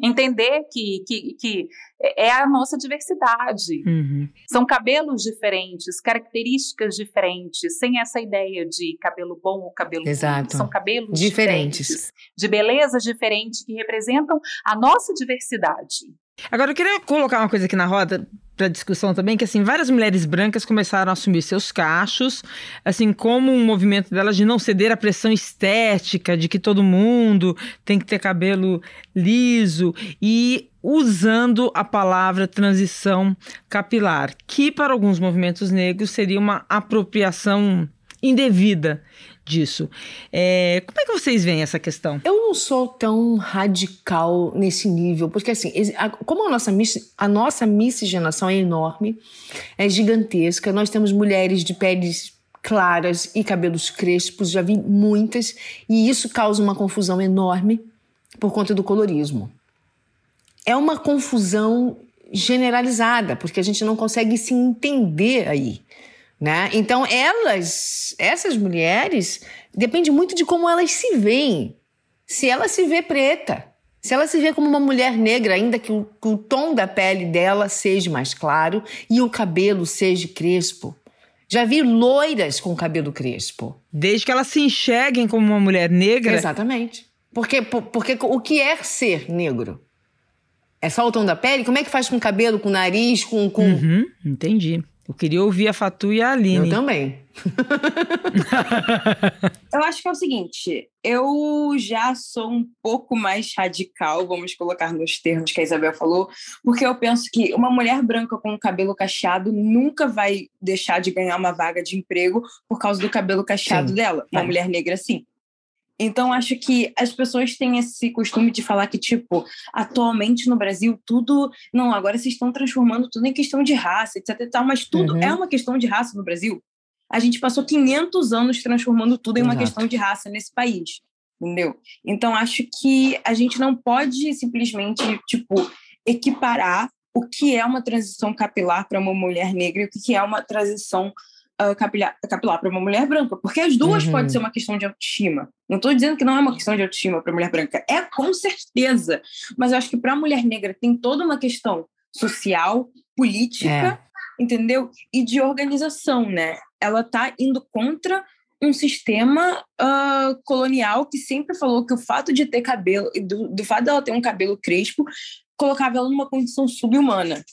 entender que, que, que é a nossa diversidade. Uhum. São cabelos diferentes, características diferentes, sem essa ideia de cabelo bom ou cabelo ruim. Exato. São cabelos Diferentes. diferentes, de beleza diferente, que representam a nossa diversidade. Agora, eu queria colocar uma coisa aqui na roda para discussão também, que assim, várias mulheres brancas começaram a assumir seus cachos, assim, como um movimento delas de não ceder à pressão estética, de que todo mundo tem que ter cabelo liso, e usando a palavra transição capilar, que para alguns movimentos negros seria uma apropriação indevida disso. É, como é que vocês veem essa questão? Eu não sou tão radical nesse nível, porque assim, como a nossa, a nossa miscigenação é enorme, é gigantesca, nós temos mulheres de peles claras e cabelos crespos, já vi muitas, e isso causa uma confusão enorme por conta do colorismo. É uma confusão generalizada, porque a gente não consegue se entender aí. Né? Então, elas, essas mulheres, depende muito de como elas se veem. Se ela se vê preta, se ela se vê como uma mulher negra, ainda que o, que o tom da pele dela seja mais claro e o cabelo seja crespo. Já vi loiras com cabelo crespo. Desde que elas se enxerguem como uma mulher negra, Exatamente. Porque, por- porque o que é ser negro? É só o tom da pele? Como é que faz com cabelo, com nariz, com. com... Uhum, entendi. Eu queria ouvir a Fatu e a Aline. Eu também. eu acho que é o seguinte, eu já sou um pouco mais radical, vamos colocar nos termos que a Isabel falou, porque eu penso que uma mulher branca com o cabelo cacheado nunca vai deixar de ganhar uma vaga de emprego por causa do cabelo cacheado sim. dela. Uma é. mulher negra, sim. Então, acho que as pessoas têm esse costume de falar que, tipo, atualmente no Brasil, tudo. Não, agora vocês estão transformando tudo em questão de raça, etc. Tal, mas tudo uhum. é uma questão de raça no Brasil. A gente passou 500 anos transformando tudo em uma Exato. questão de raça nesse país, entendeu? Então, acho que a gente não pode simplesmente, tipo, equiparar o que é uma transição capilar para uma mulher negra e o que é uma transição uh, capilar, capilar para uma mulher branca, porque as duas uhum. podem ser uma questão de autoestima. Não estou dizendo que não é uma questão de autoestima para mulher branca, é com certeza. Mas eu acho que para a mulher negra tem toda uma questão social, política, é. entendeu? E de organização, né? Ela está indo contra um sistema uh, colonial que sempre falou que o fato de ter cabelo, do, do fato dela ter um cabelo crespo, colocava ela numa condição subhumana.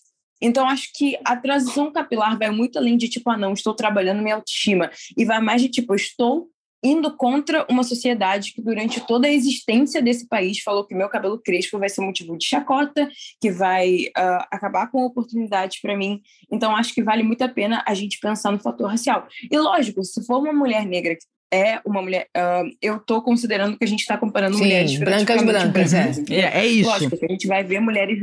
Então, acho que a transição capilar vai muito além de tipo, ah, não, estou trabalhando minha autoestima. E vai mais de tipo, estou indo contra uma sociedade que durante toda a existência desse país falou que meu cabelo crespo vai ser motivo de chacota, que vai uh, acabar com oportunidades para mim. Então acho que vale muito a pena a gente pensar no fator racial. E lógico, se for uma mulher negra que é uma mulher. Uh, eu estou considerando que a gente está comparando Sim, mulheres brancas, brancas. brancas é. é. é isso. Lógico que a gente vai ver mulheres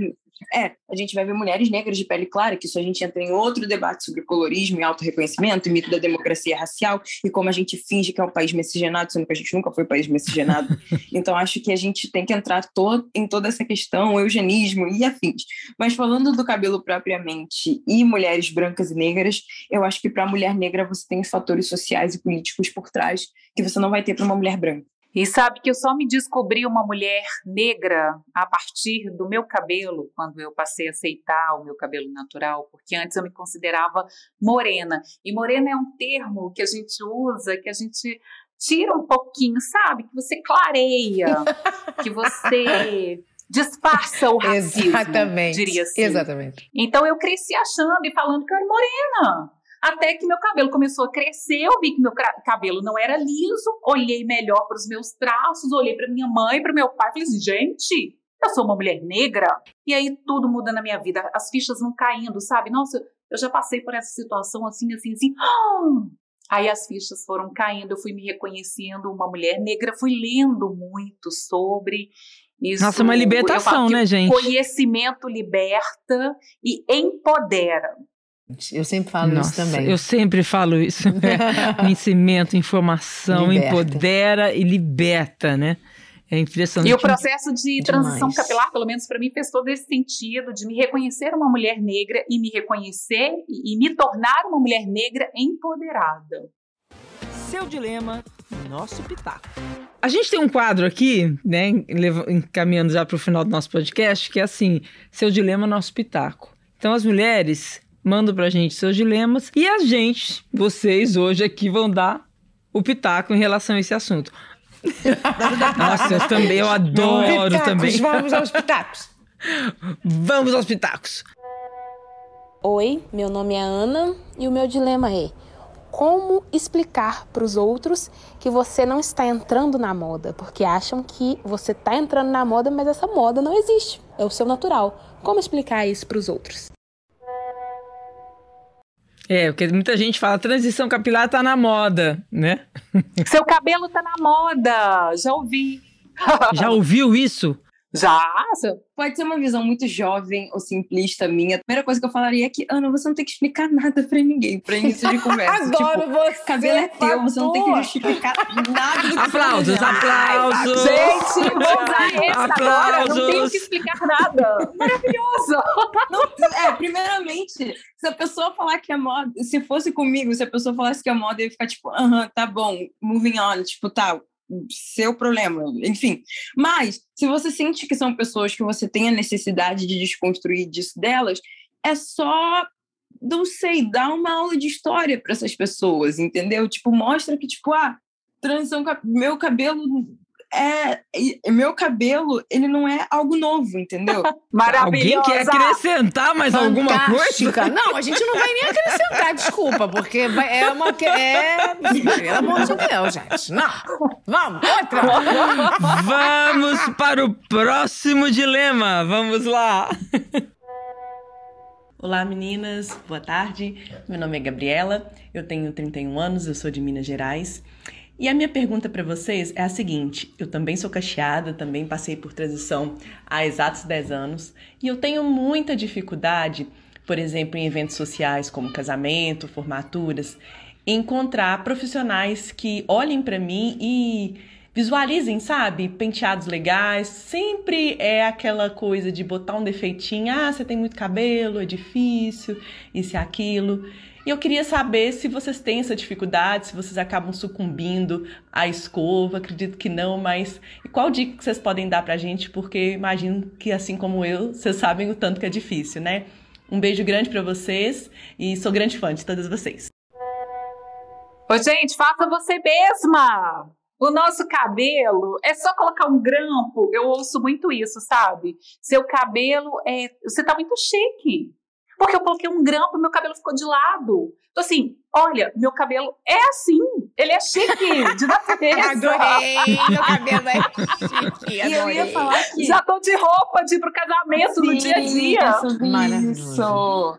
é, a gente vai ver mulheres negras de pele clara, que isso a gente entra em outro debate sobre colorismo e autorreconhecimento, e mito da democracia racial, e como a gente finge que é um país miscigenado, sendo que a gente nunca foi um país miscigenado. então, acho que a gente tem que entrar todo, em toda essa questão, eugenismo e afins. Mas falando do cabelo propriamente e mulheres brancas e negras, eu acho que para a mulher negra você tem os fatores sociais e políticos por trás que você não vai ter para uma mulher branca. E sabe que eu só me descobri uma mulher negra a partir do meu cabelo, quando eu passei a aceitar o meu cabelo natural, porque antes eu me considerava morena. E morena é um termo que a gente usa, que a gente tira um pouquinho, sabe? Que você clareia, que você disfarça o racismo, Exatamente. diria assim. Exatamente. Então eu cresci achando e falando que eu era morena. Até que meu cabelo começou a crescer, eu vi que meu cabelo não era liso, olhei melhor para os meus traços, olhei para minha mãe, para meu pai, falei assim, gente, eu sou uma mulher negra. E aí tudo muda na minha vida, as fichas vão caindo, sabe? Nossa, eu já passei por essa situação assim, assim, assim. Aí as fichas foram caindo, eu fui me reconhecendo uma mulher negra, fui lendo muito sobre isso. Nossa, uma libertação, né, gente? Conhecimento liberta e empodera. Eu sempre falo Nossa, isso também. Eu sempre falo isso. Conhecimento, informação, liberta. empodera e liberta, né? É impressionante. E o processo de transição Demais. capilar, pelo menos para mim, fez todo esse sentido de me reconhecer uma mulher negra e me reconhecer e, e me tornar uma mulher negra empoderada. Seu dilema, nosso pitaco. A gente tem um quadro aqui, né, encaminhando já para o final do nosso podcast, que é assim: seu dilema, nosso pitaco. Então as mulheres mandam pra gente seus dilemas e a gente, vocês hoje aqui vão dar o pitaco em relação a esse assunto. Nossa, eu também, eu adoro pitacos, também. Vamos aos pitacos. vamos aos pitacos. Oi, meu nome é Ana e o meu dilema é: como explicar para os outros que você não está entrando na moda, porque acham que você está entrando na moda, mas essa moda não existe, é o seu natural. Como explicar isso para os outros? É, porque muita gente fala transição capilar tá na moda, né? Seu cabelo tá na moda, já ouvi. Já ouviu isso? Já? Pode ser uma visão muito jovem ou simplista minha. A primeira coisa que eu falaria é que, Ana, você não tem que explicar nada pra ninguém, pra início de conversa. Adoro tipo, você! Cabelo é teu, você não tem que justificar nada do que Aplausos, você aplausos! Gente, vou usar essa aplausos. agora, não tenho que explicar nada. Maravilhoso! Não, é, primeiramente, se a pessoa falar que é moda, se fosse comigo, se a pessoa falasse que é moda, eu ia ficar tipo, aham, uh -huh, tá bom, moving on, tipo, tá, seu problema, enfim. Mas, se você sente que são pessoas que você tem a necessidade de desconstruir disso delas, é só, não sei, dar uma aula de história para essas pessoas, entendeu? Tipo, mostra que, tipo, ah, transição, meu cabelo é, meu cabelo, ele não é algo novo, entendeu? Alguém quer acrescentar mais Fantástica. alguma coisa? Não, a gente não vai nem acrescentar, desculpa, porque é uma. que- É, pelo amor de Deus, gente. Não. Vamos, outra. Vamos para o próximo dilema. Vamos lá. Olá meninas, boa tarde. Meu nome é Gabriela, eu tenho 31 anos, eu sou de Minas Gerais. E a minha pergunta para vocês é a seguinte: eu também sou cacheada, também passei por transição há exatos 10 anos, e eu tenho muita dificuldade, por exemplo, em eventos sociais como casamento, formaturas, encontrar profissionais que olhem para mim e visualizem, sabe? Penteados legais. Sempre é aquela coisa de botar um defeitinho. Ah, você tem muito cabelo, é difícil, isso e aquilo. E eu queria saber se vocês têm essa dificuldade, se vocês acabam sucumbindo à escova. Acredito que não, mas e qual dica que vocês podem dar pra gente? Porque imagino que, assim como eu, vocês sabem o tanto que é difícil, né? Um beijo grande pra vocês e sou grande fã de todas vocês. Ô, gente, faça você mesma! O nosso cabelo é só colocar um grampo. Eu ouço muito isso, sabe? Seu cabelo é. Você tá muito chique. Porque eu coloquei um grampo e meu cabelo ficou de lado. Então, assim, olha, meu cabelo é assim. Ele é chique, de natureza. Adorei. Meu cabelo é chique. E eu ia adorei. falar que. Já tô de roupa de ir pro casamento no dia a Sim, dia. Maravilhoso. Isso.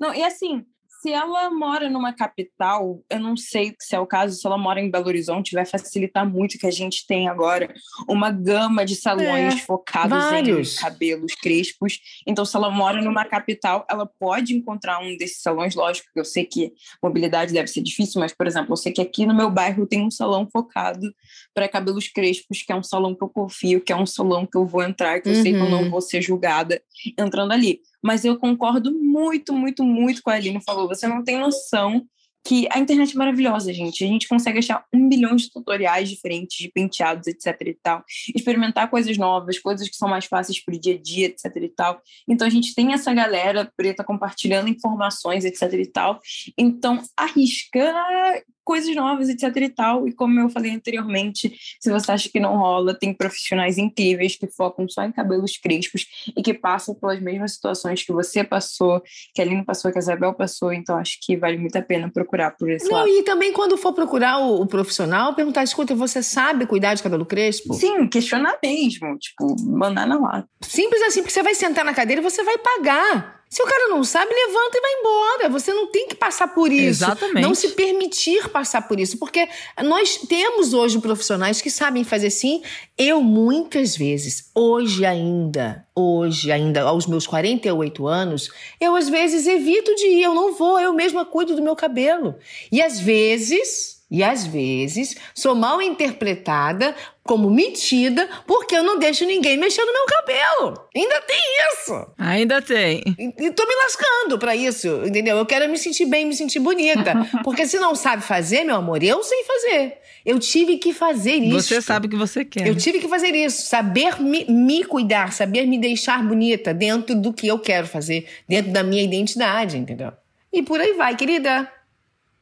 Não, e assim, se ela mora numa capital, eu não sei se é o caso, se ela mora em Belo Horizonte, vai facilitar muito que a gente tem agora uma gama de salões É, focados vários. em cabelos crespos. Então, se ela mora numa capital, ela pode encontrar um desses salões, lógico que eu sei que mobilidade deve ser difícil, mas, por exemplo, eu sei que aqui no meu bairro tem um salão focado para cabelos crespos, que é um salão que eu confio, que é um salão que eu vou entrar, que eu sei que eu Uhum. não vou ser julgada entrando ali. Mas eu concordo muito, muito, muito com a Aline falou. Você não tem noção que a internet é maravilhosa, gente. A gente consegue achar um bilhão de tutoriais diferentes de penteados, etc e tal. Experimentar coisas novas, coisas que são mais fáceis pro dia a dia, etc e tal. Então a gente tem essa galera preta compartilhando informações, etc e tal. Então arriscar coisas novas, etc e tal. E como eu falei anteriormente, se você acha que não rola, tem profissionais incríveis que focam só em cabelos crespos e que passam pelas mesmas situações que você passou, que a Aline passou, que a Isabel passou. Então acho que vale muito a pena procurar por esse Não, lado. e também quando for procurar o, o profissional, perguntar: escuta, você sabe cuidar de cabelo crespo? Sim, questionar mesmo, tipo, mandar na lata. Simples assim, porque você vai sentar na cadeira e você vai pagar. Se o cara não sabe, levanta e vai embora. Você não tem que passar por isso. Exatamente. Não se permitir passar por isso. Porque nós temos hoje profissionais que sabem fazer sim. Eu, muitas vezes, hoje ainda, hoje ainda, aos meus 48 anos, eu às vezes evito de ir. Eu não vou, eu mesma cuido do meu cabelo. E às vezes. E às vezes sou mal interpretada como metida porque eu não deixo ninguém mexer no meu cabelo. Ainda tem isso. Ainda tem. E, e tô me lascando pra isso, entendeu? Eu quero me sentir bem, me sentir bonita. Porque se não sabe fazer, meu amor, eu sei fazer. Eu tive que fazer isso. Você sabe o que você quer. Eu tive que fazer isso. Saber me, me cuidar, saber me deixar bonita dentro do que eu quero fazer, dentro da minha identidade, entendeu? E por aí vai, querida.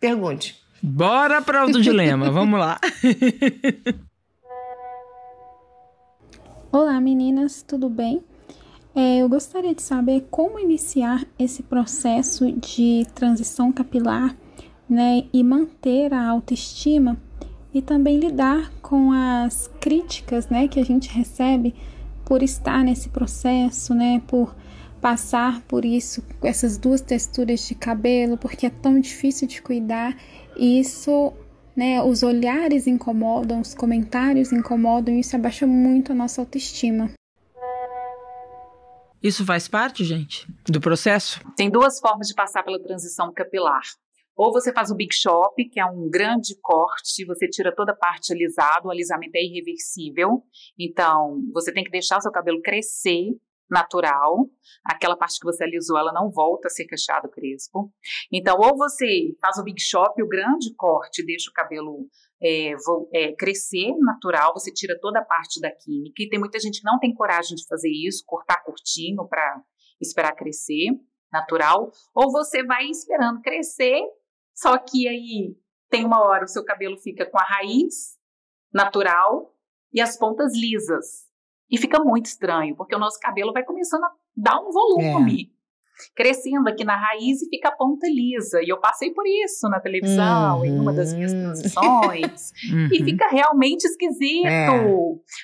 Pergunte. Bora para outro dilema. Vamos lá. Olá meninas, tudo bem? É, eu gostaria de saber como iniciar esse processo de transição capilar, né, e manter a autoestima e também lidar com as críticas, né, que a gente recebe por estar nesse processo, né, por passar por isso, com essas duas texturas de cabelo, porque é tão difícil de cuidar. E isso né? Os olhares incomodam, os comentários incomodam e isso abaixa muito a nossa autoestima. Isso faz parte, gente, do processo? Tem duas formas de passar pela transição capilar. Ou você faz o Big Shop, que é um grande corte, você tira toda a parte alisada, o alisamento é irreversível. Então, você tem que deixar o seu cabelo crescer natural. Aquela parte que você alisou, ela não volta a ser cacheado crespo. Então, ou você faz o Big Shop, o grande corte, deixa o cabelo é, vo- é, crescer natural, você tira toda a parte da química. E tem muita gente que não tem coragem de fazer isso, cortar curtinho para esperar crescer natural. Ou você vai esperando crescer, só que aí tem uma hora o seu cabelo fica com a raiz natural e as pontas lisas. E fica muito estranho, porque o nosso cabelo vai começando a dar um volume. É. Crescendo aqui na raiz e fica a ponta lisa. E eu passei por isso na televisão, uhum. em uma das minhas uhum. transições. uhum. E fica realmente esquisito. É.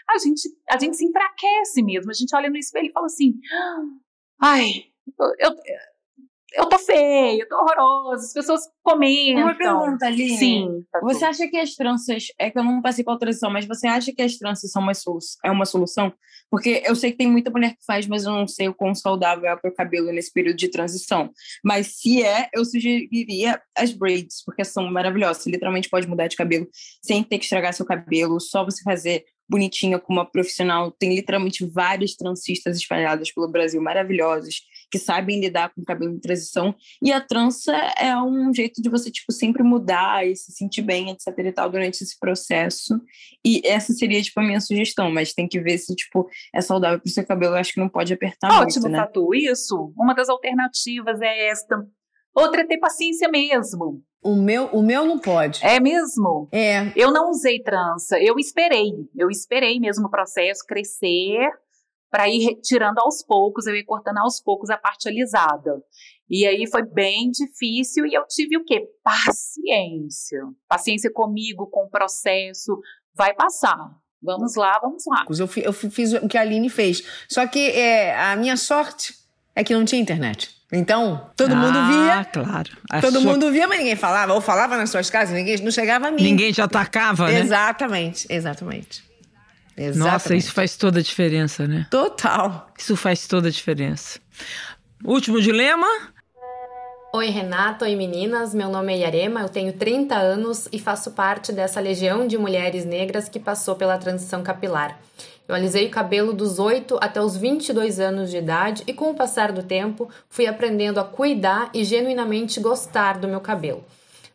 A, gente, a gente se enfraquece mesmo. A gente olha no espelho e fala assim: ai, eu, eu tô feia, eu tô horrorosa, as pessoas comentam. Uma pergunta, Aline. Sim. Tá você tudo. acha que as tranças, é que eu não passei pela transição, mas você acha que as tranças são uma solução, é uma solução? Porque eu sei que tem muita mulher que faz, mas eu não sei o quão saudável é para o cabelo nesse período de transição. Mas se é, eu sugeriria as braids, porque são maravilhosas. Você literalmente pode mudar de cabelo sem ter que estragar seu cabelo, só você fazer bonitinha com uma profissional. Tem literalmente várias transistas espalhadas pelo Brasil, maravilhosas, que sabem lidar com o cabelo em transição. E a trança é um jeito de você, tipo, sempre mudar e se sentir bem, etc e tal, durante esse processo. E essa seria, tipo, a minha sugestão, mas tem que ver se, tipo, é saudável para o seu cabelo. Eu acho que não pode apertar Ótimo, muito, né? Tatu, isso. Uma das alternativas é esta. Outra é ter paciência mesmo. O meu, o meu não pode. É mesmo? É. Eu não usei trança, eu esperei. Eu esperei mesmo o processo crescer para ir retirando aos poucos, eu ia cortando aos poucos a parte alisada. E aí foi bem difícil e eu tive o quê? Paciência. Paciência comigo, com o processo. Vai passar. Vamos lá, vamos lá. Eu, eu fiz o que a Aline fez. Só que é, a minha sorte é que não tinha internet. Então, todo ah, mundo via. claro. A todo sua... mundo via, mas ninguém falava. Ou falava nas suas casas, ninguém não chegava a mim. Ninguém te atacava, né? Exatamente, exatamente. Exatamente. Nossa, isso faz toda a diferença, né? Total. Isso faz toda a diferença. Último dilema. Oi, Renato. Oi, meninas. Meu nome é Yarema, eu tenho 30 anos e faço parte dessa legião de mulheres negras que passou pela transição capilar. Eu alisei o cabelo dos 8 até os 22 anos de idade e, com o passar do tempo, fui aprendendo a cuidar e genuinamente gostar do meu cabelo.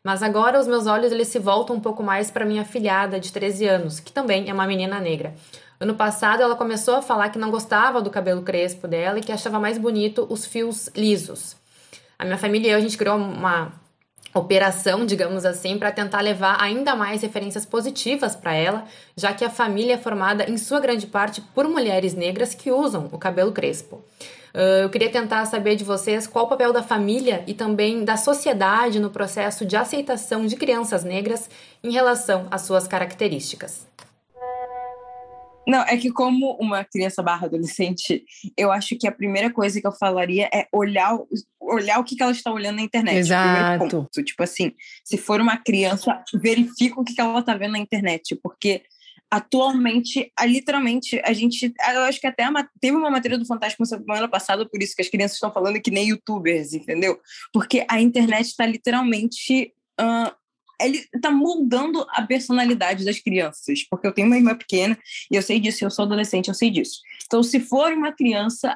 Mas agora os meus olhos eles se voltam um pouco mais para minha filhada de 13 anos, que também é uma menina negra. Ano passado ela começou a falar que não gostava do cabelo crespo dela e que achava mais bonito os fios lisos. A minha família e eu a gente criou uma operação, digamos assim, para tentar levar ainda mais referências positivas para ela, já que a família é formada em sua grande parte por mulheres negras que usam o cabelo crespo. Uh, eu queria tentar saber de vocês qual o papel da família e também da sociedade no processo de aceitação de crianças negras em relação às suas características. Não, é que como uma criança barra adolescente, eu acho que a primeira coisa que eu falaria é olhar, olhar o que, que ela está olhando na internet. Exato. Ponto. Tipo assim, se for uma criança, verifica o que, que ela está vendo na internet, porque atualmente, literalmente, a gente. Eu acho que até a, teve uma matéria do Fantástico semana passada, por isso que as crianças estão falando que nem youtubers, entendeu? Porque a internet está literalmente. Uh, ele está moldando a personalidade das crianças, porque eu tenho uma irmã pequena e eu sei disso, eu sou adolescente, eu sei disso. Então, se for uma criança,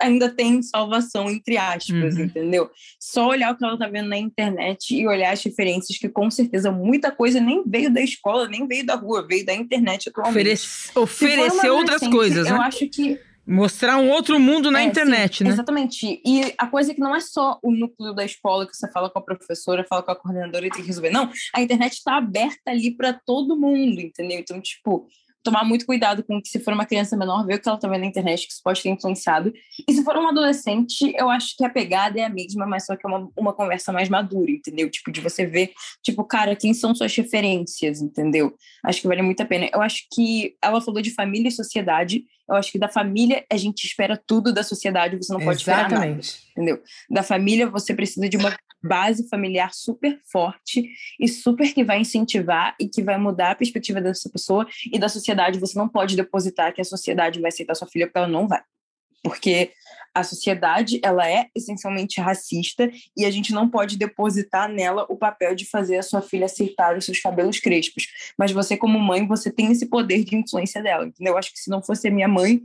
ainda tem salvação, entre aspas, uhum. entendeu? Só olhar o que ela tá vendo na internet e olhar as referências, que com certeza muita coisa nem veio da escola, nem veio da rua, veio da internet atualmente. Oferece, oferecer outras coisas, eu né? acho que Mostrar um outro mundo na é, internet, sim, né? Exatamente. E a coisa é que não é só o núcleo da escola que você fala com a professora, fala com a coordenadora e tem que resolver. Não, a internet está aberta ali para todo mundo, entendeu? Então, tipo, tomar muito cuidado com que se for uma criança menor, ver o que ela tá vendo na internet, que isso pode ter influenciado. E se for um adolescente, eu acho que a pegada é a mesma, mas só que é uma, uma conversa mais madura, entendeu? Tipo, de você ver, tipo, cara, quem são suas referências, entendeu? Acho que vale muito a pena. Eu acho que ela falou de família e sociedade. Eu acho que da família a gente espera tudo da sociedade, você não pode Exatamente. esperar nada, entendeu? Da família você precisa de uma base familiar super forte e super que vai incentivar e que vai mudar a perspectiva dessa pessoa e da sociedade. Você não pode depositar que a sociedade vai aceitar sua filha porque ela não vai. Porque a sociedade ela é essencialmente racista e a gente não pode depositar nela o papel de fazer a sua filha aceitar os seus cabelos crespos. Mas você, como mãe, você tem esse poder de influência dela, entendeu? Eu acho que se não fosse a minha mãe,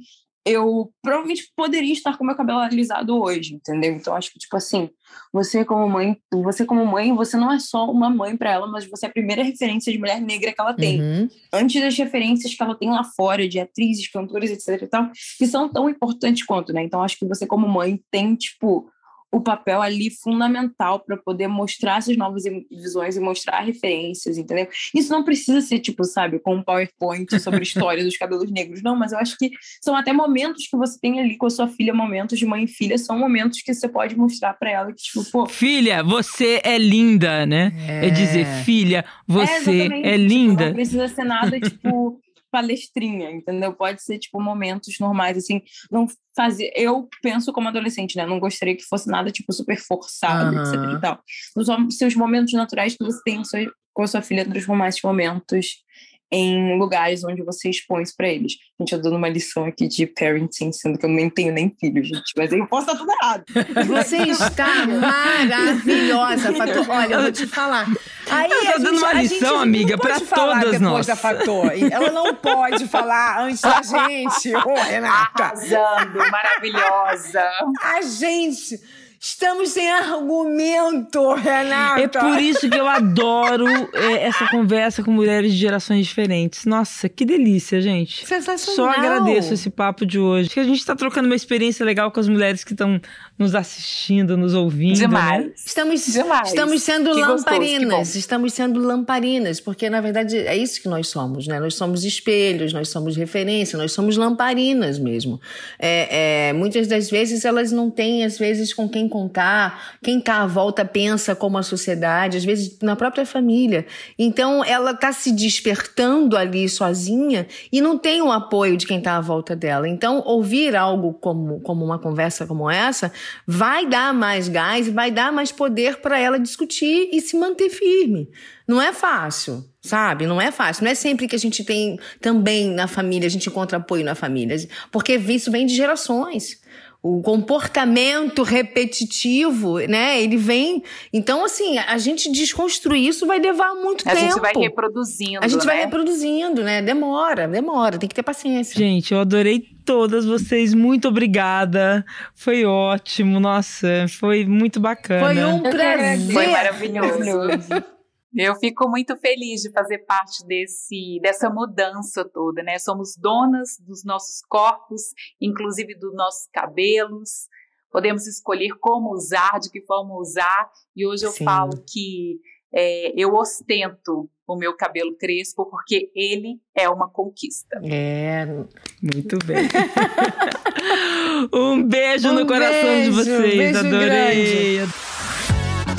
eu provavelmente poderia estar com meu cabelo alisado hoje, entendeu? Então acho que tipo assim, você como mãe, você como mãe, você não é só uma mãe para ela, mas você é a primeira referência de mulher negra que ela tem. Uhum. Antes das referências que ela tem lá fora de atrizes, cantoras, etc e tal, que são tão importantes quanto, né? Então acho que você como mãe tem tipo o papel ali fundamental para poder mostrar essas novas visões e mostrar referências, entendeu? Isso não precisa ser, tipo, sabe, com um PowerPoint sobre a história dos cabelos negros, não, mas eu acho que são até momentos que você tem ali com a sua filha, momentos de mãe e filha, são momentos que você pode mostrar para ela que, tipo, pô. Filha, você é linda, né? É, é dizer, filha, você é, é linda. Tipo, não precisa ser nada, tipo palestrinha, entendeu? Pode ser, tipo, momentos normais, assim, não fazer... Eu penso como adolescente, né? Não gostaria que fosse nada, tipo, super forçado, uhum. etc e tal. Os seus momentos naturais que você tem com a sua filha, transformar esses momentos em lugares onde você expõe isso para eles. Gente, eu dando uma lição aqui de parenting, sendo que eu nem tenho nem filho, gente, mas eu posso estar tudo errado. Você está maravilhosa, Fator. Olha, eu vou te falar. Aí eu tô dando uma lição, amiga, para todas nós. Da Fator. Ela não pode falar antes da gente. Ô, Renata. Arrasando, maravilhosa. A gente Estamos sem argumento, Renata. É por isso que eu adoro é, essa conversa com mulheres de gerações diferentes. Nossa, que delícia, gente. Sensacional. Só agradeço esse papo de hoje. Acho que a gente está trocando uma experiência legal com as mulheres que estão nos assistindo, nos ouvindo. Né? Demais. Né? Estamos, Demais. estamos sendo que lamparinas. Gostoso, estamos sendo lamparinas, porque na verdade é isso que nós somos, né? Nós somos espelhos, nós somos referência, nós somos lamparinas mesmo. É, é, muitas das vezes elas não têm, às vezes, com quem contar, quem cá à volta pensa como a sociedade, às vezes na própria família. Então ela está se despertando ali sozinha e não tem o apoio de quem está à volta dela. Então ouvir algo como, como uma conversa como essa vai dar mais gás, vai dar mais poder para ela discutir e se manter firme. Não é fácil, sabe? Não é fácil. Não é sempre que a gente tem também na família, a gente encontra apoio na família, porque isso vem de gerações o comportamento repetitivo, né? Ele vem. Então, assim, a gente desconstruir isso vai levar muito a tempo. A gente vai reproduzindo. A gente né? vai reproduzindo, né? Demora, demora, tem que ter paciência. Gente, eu adorei todas vocês. Muito obrigada. Foi ótimo. Nossa, foi muito bacana. Foi um prazer. Foi maravilhoso. Eu fico muito feliz de fazer parte desse, dessa mudança toda, né? Somos donas dos nossos corpos, inclusive dos nossos cabelos. Podemos escolher como usar, de que forma usar. E hoje eu Sim. falo que é, eu ostento o meu cabelo crespo porque ele é uma conquista. É, muito bem. um beijo um no coração beijo, de vocês, beijo adorei. Grande.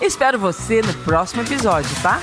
Espero você no próximo episódio, tá?